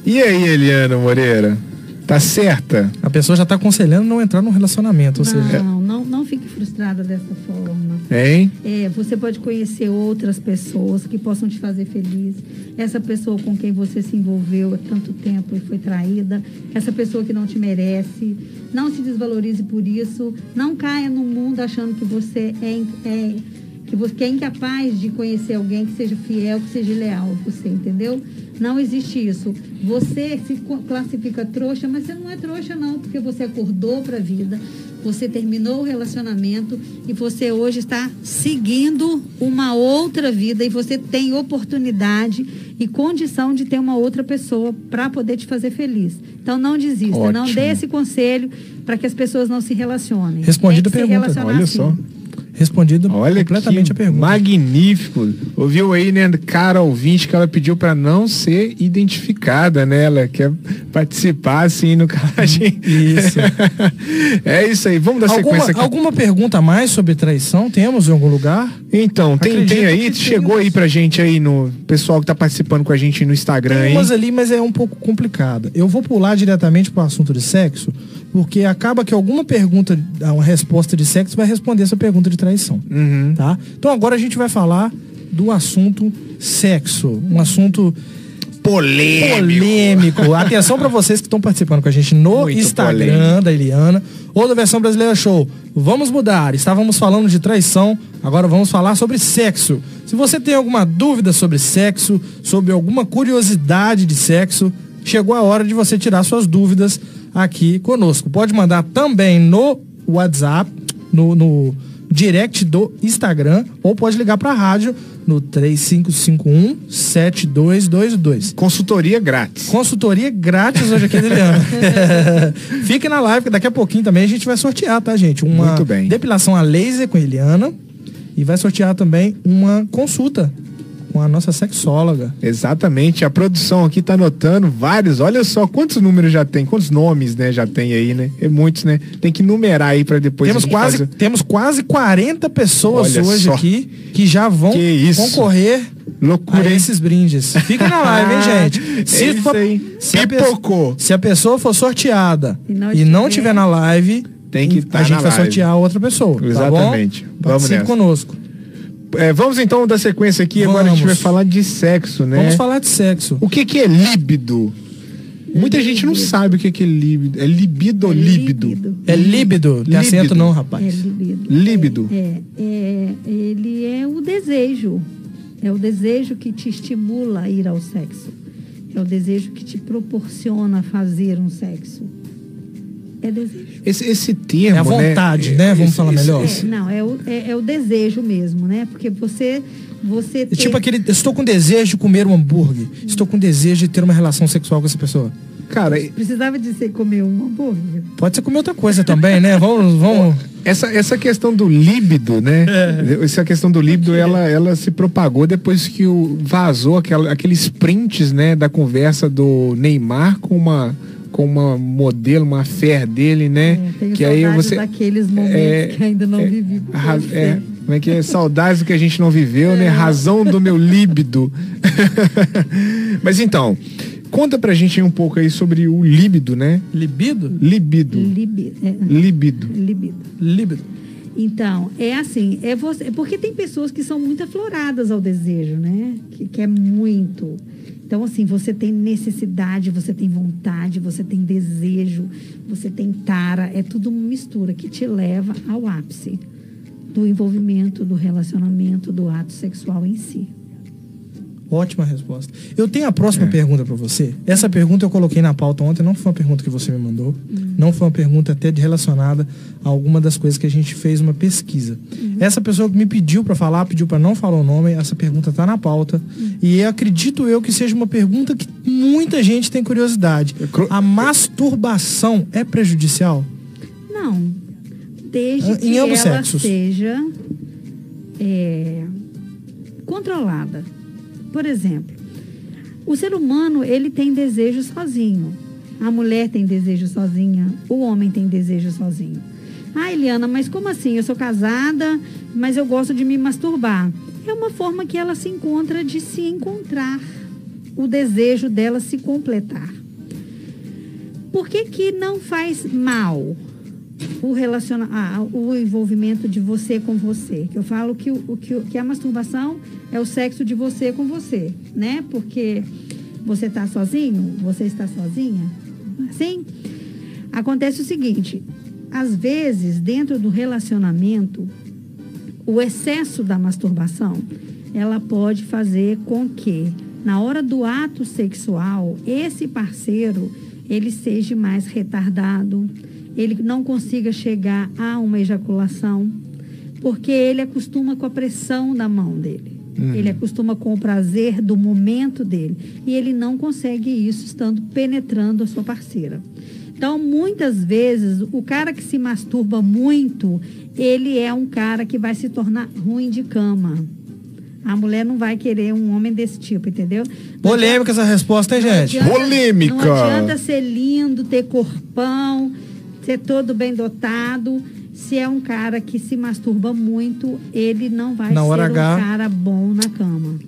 E aí, Eliana Moreira? Tá certa? A pessoa já está aconselhando não entrar num relacionamento, ou seja, Não, não, não fique frustrada dessa forma. Hein? É, você pode conhecer outras pessoas que possam te fazer feliz. Essa pessoa com quem você se envolveu há tanto tempo e foi traída, essa pessoa que não te merece. Não se desvalorize por isso. Não caia no mundo achando que você é, é- que você é incapaz de conhecer alguém que seja fiel, que seja leal a você, entendeu? Não existe isso. Você se classifica trouxa, mas você não é trouxa não, porque você acordou para a vida, você terminou o relacionamento e você hoje está seguindo uma outra vida e você tem oportunidade e condição de ter uma outra pessoa para poder te fazer feliz. Então não desista, não Ótimo. dê esse conselho para que as pessoas não se relacionem. Respondida Tem a pergunta. Olha assim. só. Respondido Olha completamente a pergunta. magnífico. Ouviu aí, né, cara ouvinte que ela pediu pra não ser identificada, né? Ela quer participar assim no calagem. Isso. é isso aí. Vamos dar Alguma, sequência aqui. alguma pergunta a mais sobre traição temos em algum lugar? Então, tem, Acredito tem aí, chegou aí pra gente aí no pessoal que tá participando com a gente no Instagram Tem umas ali, mas é um pouco complicada. Eu vou pular diretamente para o assunto de sexo, porque acaba que alguma pergunta, uma resposta de sexo vai responder essa pergunta de traição. Uhum. Tá? Então agora a gente vai falar do assunto sexo, um assunto polêmico. polêmico. Atenção para vocês que estão participando com a gente no Muito Instagram polêmico. da Eliana ou da versão brasileira show. Vamos mudar. Estávamos falando de traição, agora vamos falar sobre sexo. Se você tem alguma dúvida sobre sexo, sobre alguma curiosidade de sexo, chegou a hora de você tirar suas dúvidas aqui conosco. Pode mandar também no WhatsApp, no, no direct do Instagram, ou pode ligar para a rádio no 3551 7222. Consultoria grátis. Consultoria grátis hoje aqui, Liliana. Fique na live, que daqui a pouquinho também a gente vai sortear, tá, gente? Uma Muito bem. depilação a laser com a Eliana. E vai sortear também uma consulta com a nossa sexóloga. Exatamente, a produção aqui tá anotando vários. Olha só quantos números já tem, quantos nomes, né, já tem aí, né? É muitos, né? Tem que numerar aí pra depois temos, quase, fazer- temos quase 40 pessoas Olha hoje só. aqui que já vão Que isso. concorrer Loucura, a hein? esses brindes. Fica na live, hein, gente? Se, É for- se a, pe- Pipocou. se a pessoa for sorteada E não e não tiver- na live, Tem que tá a gente vai live. sortear outra pessoa. Exatamente. Tá bom? Vamos nessa. conosco. É, vamos então dar sequência aqui. Agora a gente vai Vamos. falar de sexo, né? Vamos falar de sexo. O que, que é líbido? Muita gente não sabe o que, que é líbido. É libido ou líbido? Líbido. É líbido. Tem Líbido. acento não, É rapaz. líbido. Líbido. É, é, ele é o desejo. É o desejo que te estimula a ir ao sexo. É o desejo que te proporciona fazer um sexo. É desejo. Esse, esse termo, É a vontade, né? Vamos falar melhor. É, não, é o, é, é o desejo mesmo, né? Porque você. você É ter- tipo aquele. Estou com desejo de comer um hambúrguer. Estou com desejo de ter uma relação sexual com essa pessoa. Cara, Precisava de você comer um hambúrguer. Pode ser comer outra coisa também, né? Vamos. vamos... essa, essa questão do líbido, né? É. Essa questão do líbido, ela, ela se propagou depois que o, vazou aquela, aqueles prints, né? Da conversa do Neymar com uma, com uma modelo, uma fé dele, né? É, que aí você. daqueles momentos é, que ainda não vivi. por Ra- você. é, como é que é? Saudades do que a gente não viveu, É. né? Razão do meu líbido. Mas então, conta pra gente aí um pouco aí sobre o líbido, né? Libido? Libido. Libido. É, Libido. libido. Libido. Então, é assim, é você, porque tem pessoas que são muito afloradas ao desejo, né? Que quer muito. Então, assim, você tem necessidade, você tem vontade, você tem desejo, você tem tara, é tudo uma mistura que te leva ao ápice do envolvimento, do relacionamento, do ato sexual em si. Ótima resposta. Eu tenho a próxima pergunta pra você. Essa pergunta eu coloquei na pauta ontem, não foi uma pergunta que você me mandou. Não foi uma pergunta até de relacionada a alguma das coisas que a gente fez uma pesquisa. Essa pessoa que me pediu pra falar, pediu pra não falar o nome, essa pergunta tá na pauta. E eu acredito eu que seja uma pergunta que muita gente tem curiosidade. cro- A masturbação é prejudicial? Não. Desde Em que ela sexos. seja é, controlada. Por exemplo, o ser humano ele tem desejo sozinho. A mulher tem desejo sozinha. O homem tem desejo sozinho. Ah, Eliana, mas como assim? Eu sou casada, mas eu gosto de me masturbar. É uma forma que ela se encontra de se encontrar. O desejo dela se completar. Por que, que não faz mal o, relaciona ah, o envolvimento de você com você? Eu falo que, o, que, que a masturbação é o sexo de você com você, né? Porque você está sozinho, você está sozinha, assim? Acontece o seguinte, às vezes, dentro do relacionamento, o excesso da masturbação, ela pode fazer com que, na hora do ato sexual, esse parceiro, ele seja mais retardado, ele não consiga chegar a uma ejaculação, porque ele acostuma com a pressão da mão dele. Ele acostuma com o prazer do momento dele. E ele não consegue isso estando penetrando a sua parceira. Então, muitas vezes, o cara que se masturba muito, ele é um cara que vai se tornar ruim de cama. A mulher não vai querer um homem desse tipo, entendeu? Polêmica essa resposta, hein, não gente? adianta- Polêmica. Não adianta ser lindo, ter corpão, ser todo bem dotado. Se é um cara que se masturba muito, ele não vai Na ser um cara bom na cama.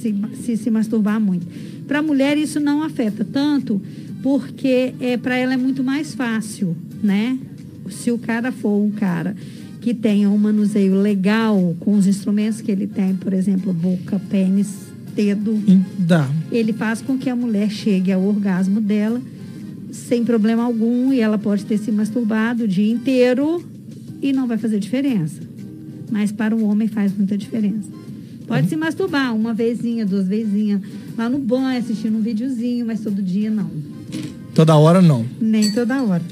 Se se, se masturbar muito. Para a mulher isso não afeta tanto, porque é, para ela é muito mais fácil, né? Se o cara for um cara que tenha um manuseio legal com os instrumentos que ele tem, por exemplo, boca, pênis, dedo, Dá. ele faz com que a mulher chegue ao orgasmo dela sem problema algum e ela pode ter se masturbado o dia inteiro e não vai fazer diferença. Mas para o homem faz muita diferença. Pode se masturbar uma vezinha, duas vezinhas, lá no banho, assistindo um videozinho, mas todo dia não. Toda hora não. Nem toda hora.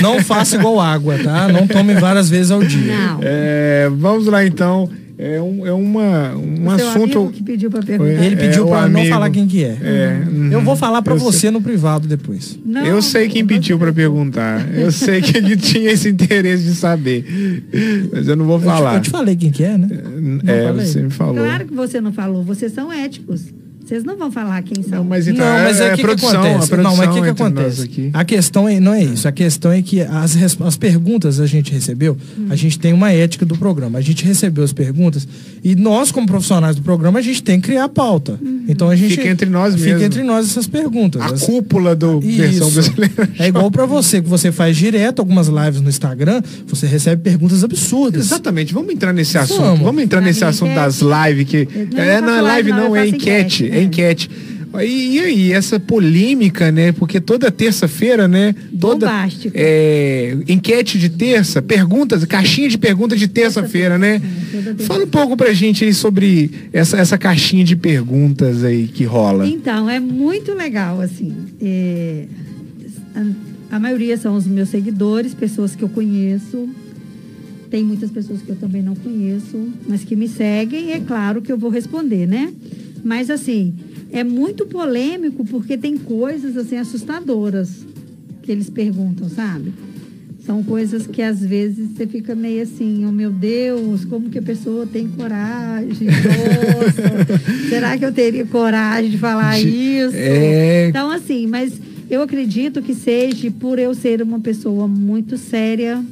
Não faça igual água, tá? Não tome várias vezes ao dia. Não. É, vamos lá então. É, um, é uma, um o seu assunto. amigo que pediu para perguntar. Ele É, pediu o pra não falar quem que é. É, uhum. Eu vou falar pra Eu você sei. no privado depois. Não, eu sei quem não pediu pra sei. perguntar. Eu sei que ele tinha esse interesse de saber. Mas eu não vou Eu te, falar. eu te falei quem que é, né? É, falei. você me falou. Claro que você não falou, vocês são éticos. Vocês não vão falar quem são. Não, mas então não, mas é, é, o que, que produção, acontece? a Não, mas o que, que produção acontece? aqui. A questão é, não é isso. A questão é que as, as perguntas a gente recebeu, a gente tem uma ética do programa. A gente recebeu as perguntas e nós, como profissionais do programa, a gente tem que criar a pauta. Então a gente. Fica entre nós Fica mesmo. entre nós essas perguntas. A As- cúpula do versão brasileira. É igual pra você, que você faz direto algumas lives no Instagram, você recebe perguntas absurdas. Exatamente, vamos entrar nesse assunto. Vamos. Vamos, entrar Na nesse assunto enquete. das lives que. Não é, não é live, não, não, é enquete. enquete, É enquete. E, aí, essa polêmica, né? Porque toda terça-feira, né? Toda. É, enquete de terça, perguntas, caixinha de perguntas de terça-feira, né? Fala um pouco pra gente aí sobre essa, essa caixinha de perguntas aí que rola. Então, é muito legal, assim. é, a, a maioria são os meus seguidores, pessoas que eu conheço. Tem muitas pessoas que eu também não conheço, mas que me seguem, e é claro que eu vou responder, né? Mas, assim, é muito polêmico porque tem coisas, assim, assustadoras que eles perguntam, sabe? São coisas que às vezes você fica meio assim, oh meu Deus, como que a pessoa tem coragem? Nossa, será que eu teria coragem de falar isso? É. Então, assim, mas eu acredito que seja por eu ser uma pessoa muito séria,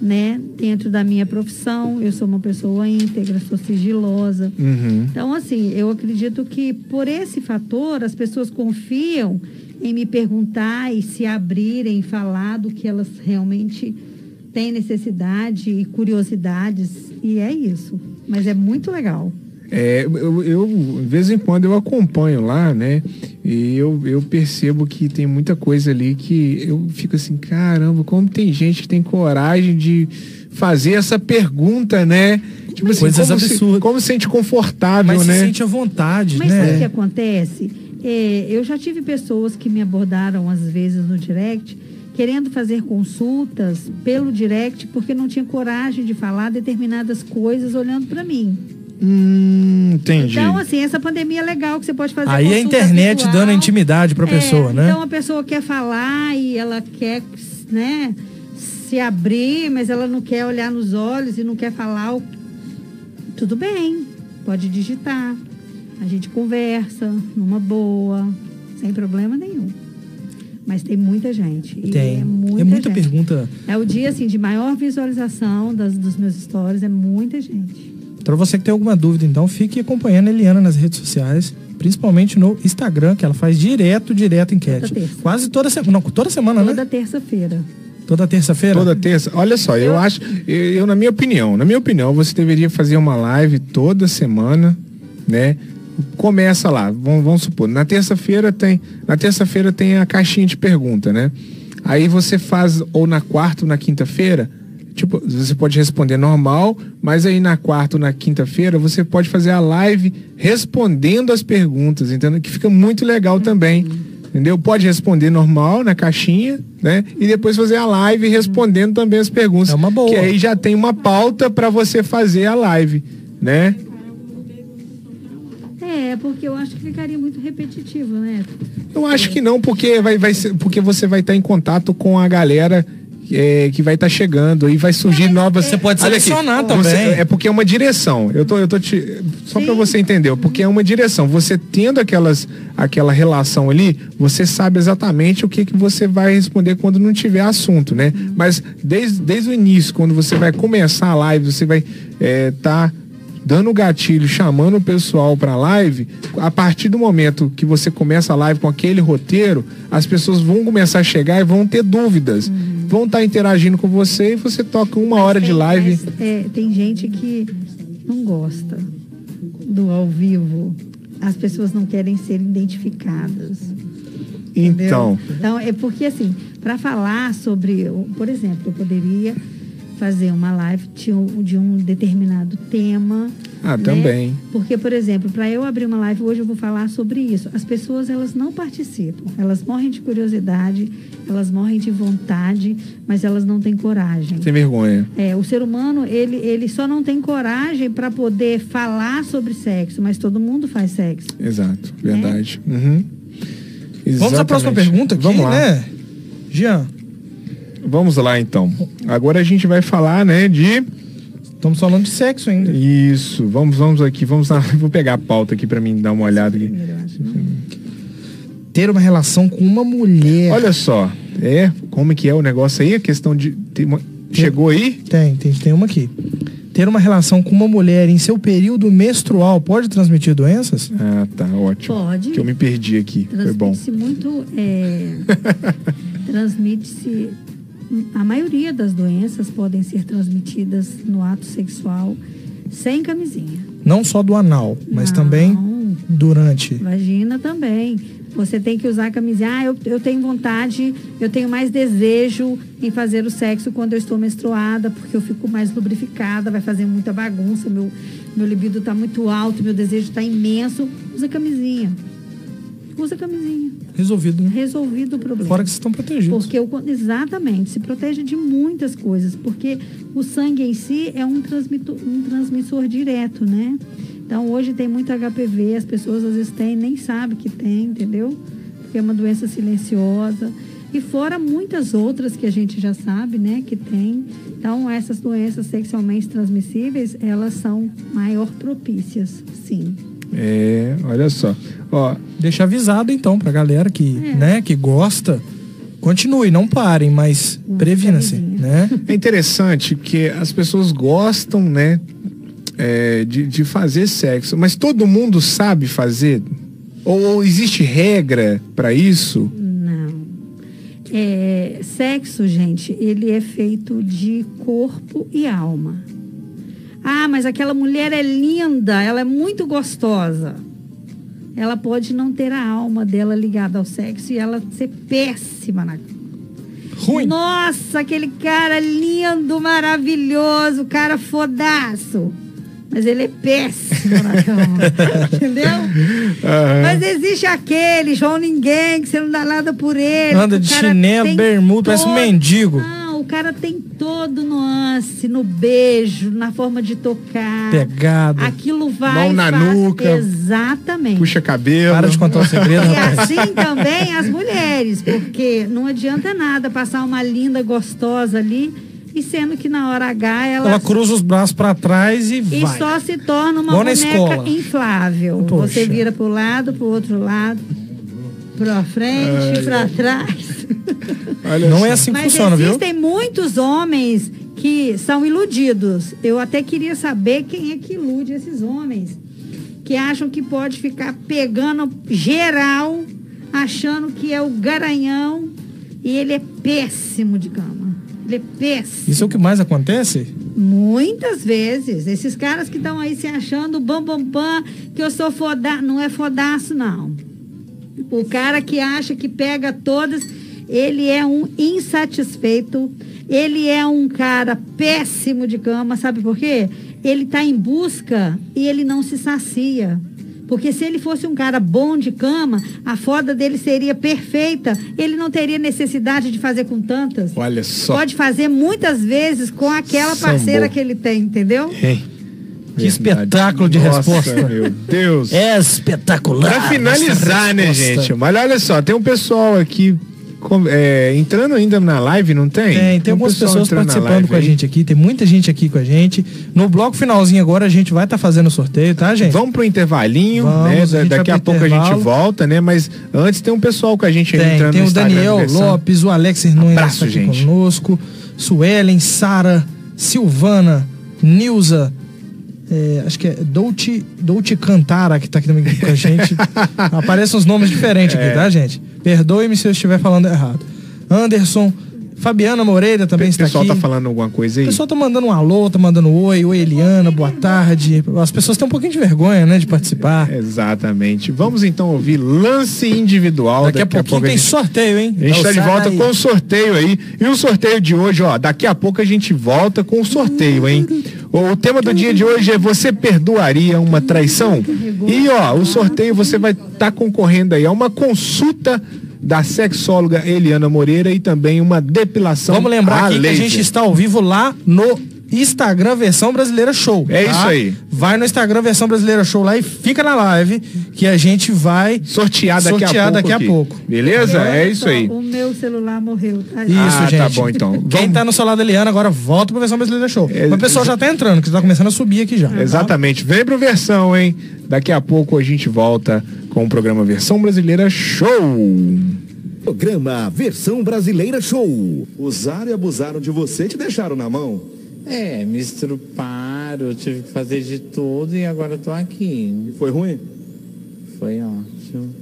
né? Dentro da minha profissão, eu sou uma pessoa íntegra, sou sigilosa. Uhum. Então, assim, eu acredito que por esse fator as pessoas confiam em me perguntar e se abrirem, falar do que elas realmente têm necessidade e curiosidades. E é isso. Mas é muito legal. É, eu, eu, de vez em quando eu acompanho lá, né? E eu, eu percebo que tem muita coisa ali que eu fico assim, caramba, como tem gente que tem coragem de fazer essa pergunta, né? Tipo assim, Coisas como se, absurdas. como se sente confortável, Mas se né? sente à vontade, Mas sabe o que né? acontece? É, eu já tive pessoas que me abordaram às vezes no direct querendo fazer consultas pelo direct porque não tinha coragem de falar determinadas coisas olhando para mim. Hum, entendi. Então, assim, essa pandemia é legal que você pode fazer Aí a internet virtual. dando intimidade pra É, pessoa, né? Então a pessoa quer falar e ela quer, né, se abrir, mas ela não quer olhar nos olhos e não quer falar. O... Tudo bem, pode digitar. A gente conversa numa boa, sem problema nenhum. Mas tem muita gente. Tem. É muita, é muita pergunta. É o dia assim de maior visualização das, dos meus stories, é muita gente. Pra você que tem alguma dúvida, então, fique acompanhando a Eliana nas redes sociais, principalmente no Instagram, que ela faz direto, direto enquete. Toda terça. Quase toda semana. Não, toda semana, Toda né? terça-feira. Toda terça-feira? Toda terça. Olha só, eu, acho, eu, eu, na minha opinião, na minha opinião, você deveria fazer uma live toda semana, né? Começa lá, vamos, vamos supor, na terça-feira tem, na terça-feira tem a caixinha de pergunta, né? Aí você faz ou na quarta ou na quinta-feira, tipo, você pode responder normal, mas aí na quarta ou na quinta-feira você pode fazer a live respondendo as perguntas, entendeu? Que fica muito legal também. Entendeu? Pode responder normal na caixinha, né? E depois fazer a live respondendo também as perguntas. É uma boa. Que aí já tem uma pauta para você fazer a live, né? É, porque eu acho que ficaria muito repetitivo, né? Eu acho que não, porque vai, vai ser, porque você vai estar em contato com a galera é, que vai estar chegando e vai surgir novas. Você pode aqui, selecionar você- também. é porque é uma direção. Eu tô, eu tô te, só para você entender, porque é uma direção. Você tendo aquelas, aquela relação ali, você sabe exatamente o que que você vai responder quando não tiver assunto, né? Mas desde, desde o início, quando você vai começar a live, você vai estar dando o gatilho, chamando o pessoal para live, a partir do momento que você começa a live com aquele roteiro, as pessoas vão começar a chegar e vão ter dúvidas. Vão estar interagindo com você e você toca uma hora de Tem- live. mas, é, tem gente que não gosta do ao vivo. As pessoas não querem ser identificadas. entendeu? Então, Então, é porque assim, para falar sobre, por exemplo, eu poderia fazer uma live de um, de um determinado tema. ah, né? também. Porque, por exemplo, para eu abrir uma live hoje, eu vou falar sobre isso. As pessoas, elas não participam. Elas morrem de curiosidade, elas morrem de vontade, mas elas não têm coragem. Sem vergonha. É, o ser humano, ele, ele só não tem coragem para poder falar sobre sexo, mas todo mundo faz sexo. Exato, verdade. Uhum. Vamos à próxima Exatamente. pergunta aqui, Vamos lá. né? Jean, Vamos lá então. Agora a gente vai falar, né, de Estamos falando de sexo ainda. Isso, vamos, vamos aqui, vamos lá, vou pegar a pauta aqui pra mim dar uma olhada aqui. Ter uma relação com uma mulher. Olha só, é, como é que é o negócio aí? A questão de. uma- chegou aí? Tem, tem, tem uma aqui. Ter uma relação com uma mulher em seu período menstrual pode transmitir doenças? Ah, tá, ótimo. Pode. Que eu me perdi aqui, foi bom. Transmite-se muito. é, Transmite-se. A maioria das doenças podem ser transmitidas no ato sexual sem camisinha. Não só do anal, mas Não. também durante. Vagina também. Você tem que usar camisinha. Ah, eu, eu tenho vontade, eu tenho mais desejo em fazer o sexo quando eu estou menstruada, porque eu fico mais lubrificada, vai fazer muita bagunça, meu, meu libido está muito alto, meu desejo está imenso. Usa camisinha. Usa camisinha. Resolvido, né? Resolvido o problema. Fora que vocês estão protegidos. Porque o, exatamente, se protege de muitas coisas, porque o sangue em si é um, transmito, um transmissor direto, né? Então hoje tem muito HPV, as pessoas às vezes têm, nem sabem que tem, entendeu? Porque é uma doença silenciosa. E fora muitas outras que a gente já sabe, né, que tem. Então essas doenças sexualmente transmissíveis, elas são maior propícias, sim. É, olha só. Ó, Deixa avisado então pra galera que, É. né, que gosta. Continue, não parem, mas previna-se, né? É interessante que as pessoas gostam, né, é, de, de fazer sexo, mas todo mundo sabe fazer? Ou, ou existe regra pra isso? Não. É, sexo, gente, ele é feito de corpo e alma. Ah, mas aquela mulher é linda, ela é muito gostosa. Ela pode não ter a alma dela ligada ao sexo e ela ser péssima na Ruim. Nossa, aquele cara lindo, maravilhoso, cara fodaço. Mas ele é péssimo na cama. Entendeu? Mas existe aquele, João Ninguém, que você não dá nada por ele. Anda de chinelo, bermuda, parece um todo- mendigo. Não, cara tem todo nuance no beijo, na forma de tocar. Pegado. Aquilo vai. Mão na faz- nuca. Exatamente. Puxa cabelo. Para de contar o segredo, E assim também as mulheres, porque não adianta nada passar uma linda gostosa ali e sendo que na hora H ela, Ela cruza os braços pra trás e e vai. só se torna uma na boneca escola. inflável. Poxa. Você vira pro lado, pro outro lado, pra frente, pra trás. Olha Não é assim que Mas funciona, viu? existem muitos homens que são iludidos. Eu até queria saber quem é que ilude esses homens. Que acham que pode ficar pegando geral, achando que é o garanhão. E ele é péssimo de cama. Ele é péssimo. Isso é o que mais acontece? Muitas vezes. Esses caras que estão aí se achando bam, bam, pam, que eu sou foda... Não é fodaço, não. O cara que acha que pega todas, ele é um insatisfeito, ele é um cara péssimo de cama, sabe por quê? Ele está em busca e ele não se sacia. Porque se ele fosse um cara bom de cama, a foda dele seria perfeita. Ele não teria necessidade de fazer com tantas. Olha só. Pode fazer muitas vezes com aquela Sambou. parceira que ele tem, entendeu? Hein? Que espetáculo de Nossa, resposta. Meu Deus. É espetacular. Pra finalizar, né, gente? Mas olha só, tem um pessoal aqui é, entrando ainda na live, não tem? Tem, tem um algumas pessoas participando com a gente aqui, tem muita gente aqui com a gente. No bloco finalzinho agora a gente vai estar fazendo o sorteio, tá, gente? Vamos pro intervalinho, Vamos, né? a Daqui a pouco a gente intervalo. volta, né? Mas antes tem um pessoal com a gente aí Tem, entrando tem no o Instagram Daniel. Lopes, o Alex Hernunes Abraço, tá aqui gente. conosco, Suelen, Sara, Silvana, Nilza, é, acho que é Dolce, Dolce Cantara que tá aqui também com a gente. Aparecem uns nomes diferentes É. aqui, tá, gente? Perdoe-me se eu estiver falando errado. Anderson, Fabiana Moreira também O está pessoal aqui. tá falando alguma coisa O aí? pessoal tá mandando um alô, tá mandando um oi, oi Eliana, boa tarde. As pessoas têm um pouquinho de vergonha, né, de participar. Exatamente. Vamos então ouvir lance individual. Daqui, a pouquinho tem gente... sorteio, hein? A gente está de volta sai com o sorteio aí. E o sorteio de hoje, ó, daqui a pouco a gente volta com o sorteio, hein? O, o tema do dia de hoje é você perdoaria uma traição? E ó, o sorteio você vai estar concorrendo aí a uma consulta da sexóloga Eliana Moreira e também uma depilação Vamos lembrar a aqui que a laser. gente está ao vivo lá no Instagram Versão Brasileira Show. É isso aí. Vai no Instagram Versão Brasileira Show lá e fica na live que a gente vai Sortear daqui sortear a pouco. daqui a pouco. Beleza? É isso só, aí. O meu celular morreu, tá? Isso, Ah, gente. tá bom, então. Quem Vamos- tá no celular da Eliana agora volta pra Versão Brasileira Show. É, Mas o pessoal já tá entrando, que tá começando a subir aqui já. Exatamente. Vem pro versão, hein? Daqui a pouco a gente volta com o programa Versão Brasileira Show. Programa Versão Brasileira Show. Usaram e abusaram de você e te deixaram na mão. É, me estruparam, tive que fazer de tudo e agora eu tô aqui. E foi ruim? Foi ótimo.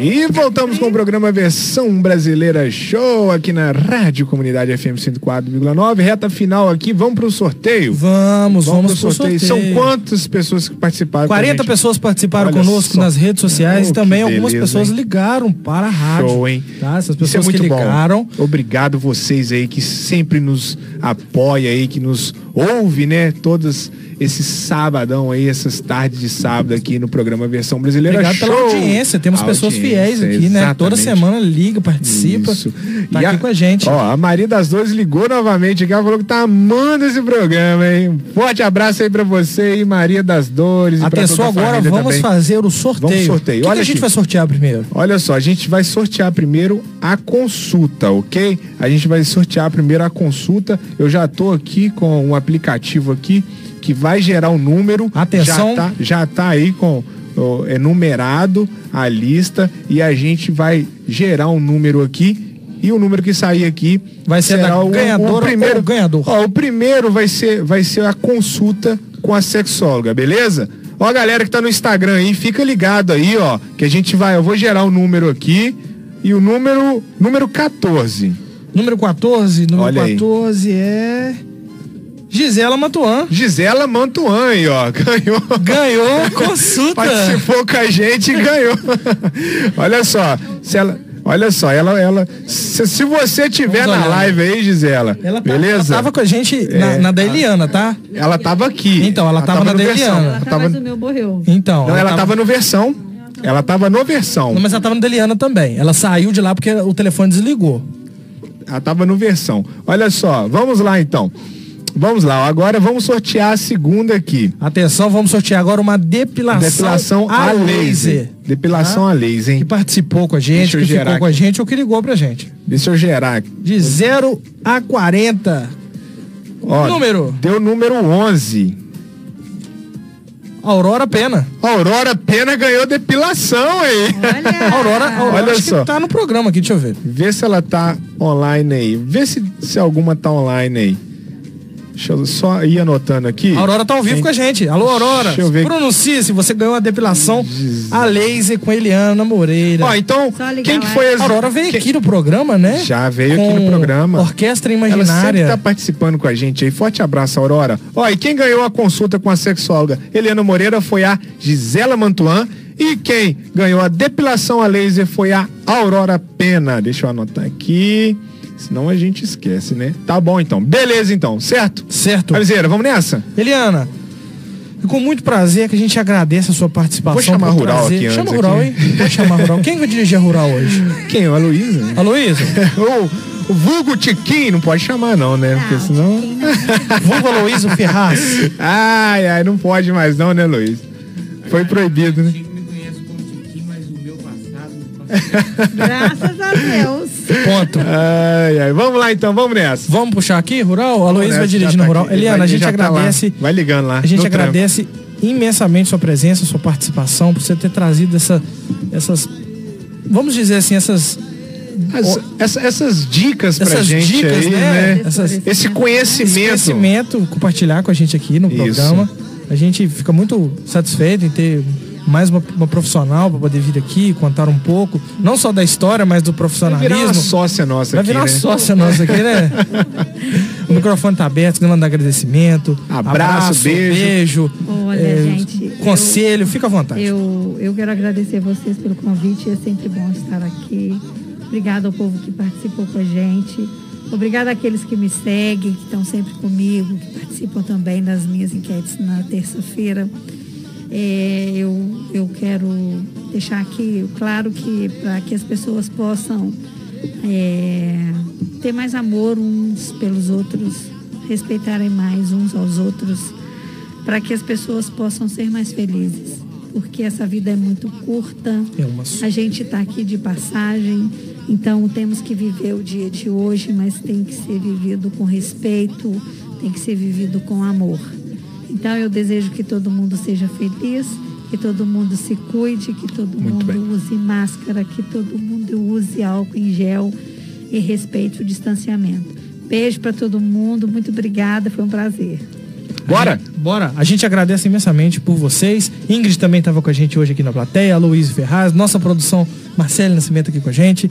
E voltamos com o programa Versão Brasileira Show aqui na Rádio Comunidade FM 104,9. Reta final aqui, vamos pro sorteio? Vamos, vamos, pro sorteio. São quantas pessoas que participaram? com a 40 gente? pessoas participaram Olha conosco só. nas redes sociais Oh, e também que algumas beleza, pessoas hein? ligaram para a rádio. Show, hein? Tá? Essas Isso é pessoas muito que bom. ligaram. Obrigado vocês aí que sempre nos apoia aí, que nos ouve, né? Todos esses sabadão aí, essas tardes de sábado aqui no programa Versão Brasileira Obrigado Show. pela audiência. Temos pessoas fiéis aqui, né? Toda exatamente. semana liga, participa. Isso. Tá E aqui com a gente. Ó, a Maria das Dores ligou novamente aqui, ela falou que tá amando esse programa, hein? Um Forte abraço aí pra você e Maria das Dores. Atenção a agora, vamos também. fazer o sorteio. Vamos sorteio. O que, que Olha a gente aqui. vai sortear primeiro? Olha só, a gente vai sortear primeiro a consulta, ok? A gente vai sortear primeiro a consulta. Eu já tô aqui com um aplicativo aqui que vai gerar um número. Atenção. Já tá, já tá aí com ó, é numerado a lista e a gente vai gerar um número aqui e o número que sair aqui Vai ser será da o, ganhadora o primeiro ganhador? Ó, o primeiro vai ser vai ser a consulta com a sexóloga, beleza? Ó, galera que tá no Instagram aí, fica ligado aí, ó, que a gente vai, eu vou gerar um número aqui e o número número 14. Número 14, número Olha aí. 14 é. Gisela Mantuan. Gisela Mantuan aí, ó, ganhou. Ganhou consulta. Participou com a gente e ganhou. Olha só, se ela, olha só, ela, ela, se, se você tiver Vamos na olhar. live aí, Gisela, Ela, tá- beleza? ela tava com a gente na, É. na da Eliana, tá? Ela tava aqui. Então, ela tava na no da. Eliana. Ela Tá, tava, mas o meu morreu. Então. não, ela tava no versão. Ela tava no versão. Não, mas ela tava no da Eliana também. Ela saiu de lá porque o telefone desligou. Ela tava no versão. Olha só, vamos lá então. Vamos lá, agora vamos sortear a segunda aqui. Atenção, vamos sortear agora uma depilação, Depilação a laser. Depilação Tá? a laser, hein? Que participou com a gente, que ficou com a aqui. gente ou que ligou pra gente. Deixa eu gerar aqui. De 0 a 40. Ó, Número? Deu número 11. Aurora Pena. Aurora Pena ganhou depilação aí. Olha. Aurora, Aurora Olha acho só. que tá no programa aqui, deixa eu ver. Vê se ela tá online aí. Vê se, se alguma tá online aí. Deixa eu só ir anotando aqui. A Aurora tá ao vivo Quem- com a gente. Alô, Aurora. Deixa eu ver. Pronuncie se você ganhou a depilação a laser com a Eliana Moreira. Ó, então, quem que foi as... a Aurora veio quem- aqui no programa, né? Já veio aqui Com no programa. Orquestra Ela sempre Imaginária. tá participando com a gente aí. Forte abraço, Aurora. Ó, e quem ganhou a consulta com a sexóloga Eliana Moreira foi a Gisela Mantuan. E quem ganhou a depilação a laser foi a Aurora Pena. Deixa eu anotar aqui. Senão a gente esquece, né? Tá bom então. Beleza então, certo? Certo. Camiseira, vamos nessa? Eliana, e com muito prazer que a gente agradece a sua participação. Vou chamar Rural aqui Chama antes a Rural, aqui. hein? Pode chamar Rural. Quem vai dirigir a Rural hoje? Quem? A Luísa? A Luísa? o, o vulgo Tiquinho, não pode chamar não, né? Porque senão... Vulgo Aloysio Ferraz. Ai, ai, não pode mais não, né, Luiz? Foi proibido, né? Graças a Deus. Ponto. Ai, ai. Vamos lá então, vamos nessa. Vamos puxar aqui, Rural? A Luísa vai dirigindo tá a Rural. aqui. Eliana, Vai- a gente tá agradece. Vai ligando lá. A gente agradece imensamente sua presença, sua participação, por você ter trazido essa, essas. Vamos dizer assim, essas. As- essa- essas dicas pra Essas gente dicas, aí, né? né? Essas- Esse Esse conhecimento. conhecimento, compartilhar com a gente aqui no Isso. programa. A gente fica muito satisfeito em ter mais uma, uma profissional para poder vir aqui contar um pouco, não só da história, mas do Vai profissionalismo. virar uma sócia nossa Vai aqui, virar uma né? sócia nossa aqui, né? o microfone tá aberto, mandando agradecimento. Abraço, beijo. beijo Olha, é, gente, Conselho, fica à vontade. Eu, eu quero agradecer vocês pelo convite. É sempre bom estar aqui. Obrigada ao povo que participou com a gente. Obrigada àqueles que me seguem, que estão sempre comigo, que participam também das minhas enquetes na terça-feira. É, eu, eu quero deixar aqui claro que para que as pessoas possam é, ter mais amor uns pelos outros, respeitarem mais uns aos outros, para que as pessoas possam ser mais felizes. Porque essa vida é muito curta, É uma a gente está aqui de passagem, então temos que viver o dia de hoje, mas tem que ser vivido com respeito, tem que ser vivido com amor. Então eu desejo que todo mundo seja feliz, que todo mundo se cuide, que todo Muito mundo bem. use máscara, que todo mundo use álcool em gel e respeite o distanciamento. Beijo para todo mundo, muito obrigada, foi um prazer. Bora! Bora! A gente agradece imensamente por vocês. Ingrid também estava com a gente hoje aqui na plateia, Luiz Ferraz, nossa produção Marcelo Nascimento aqui com a gente.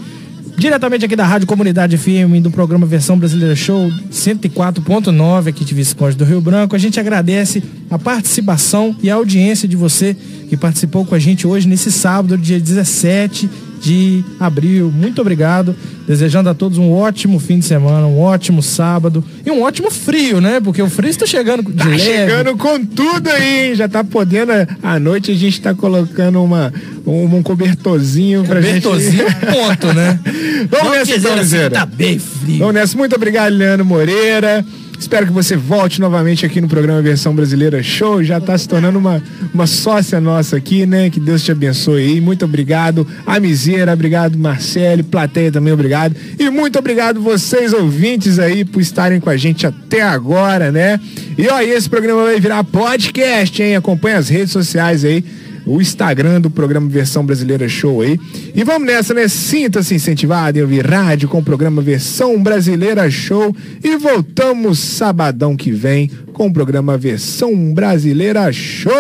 Diretamente aqui da Rádio Comunidade FM, do programa Versão Brasileira Show 104.9 aqui de Visconde do Rio Branco. A gente agradece a participação e a audiência de você que participou com a gente hoje nesse sábado, dia 17 de abril. Muito obrigado. Desejando a todos um ótimo fim de semana, um ótimo sábado e um ótimo frio, né? Porque o frio está chegando de Tá leve. chegando com tudo aí? Já tá podendo. À noite a gente tá colocando uma, um, um cobertorzinho pra Cobertorzinho, gente. ponto, né? Vamos Vamos nessa, então, assim, tá bem frio. Vamos nessa. Muito obrigado, Leandro Moreira. Espero que você volte novamente aqui no programa Versão Brasileira Show. Já tá se tornando uma, uma sócia nossa aqui, né? Que Deus te abençoe aí. Muito obrigado. A Miseira, obrigado, Marcele. Plateia também, obrigado. E muito obrigado vocês, ouvintes aí, por estarem com a gente até agora, né? E ó, esse programa vai virar podcast, hein? Acompanha as redes sociais aí o Instagram do programa Versão Brasileira Show aí. E vamos nessa, né? Sinta-se incentivado em ouvir rádio com o programa Versão Brasileira Show. E voltamos sabadão que vem com o programa Versão Brasileira Show.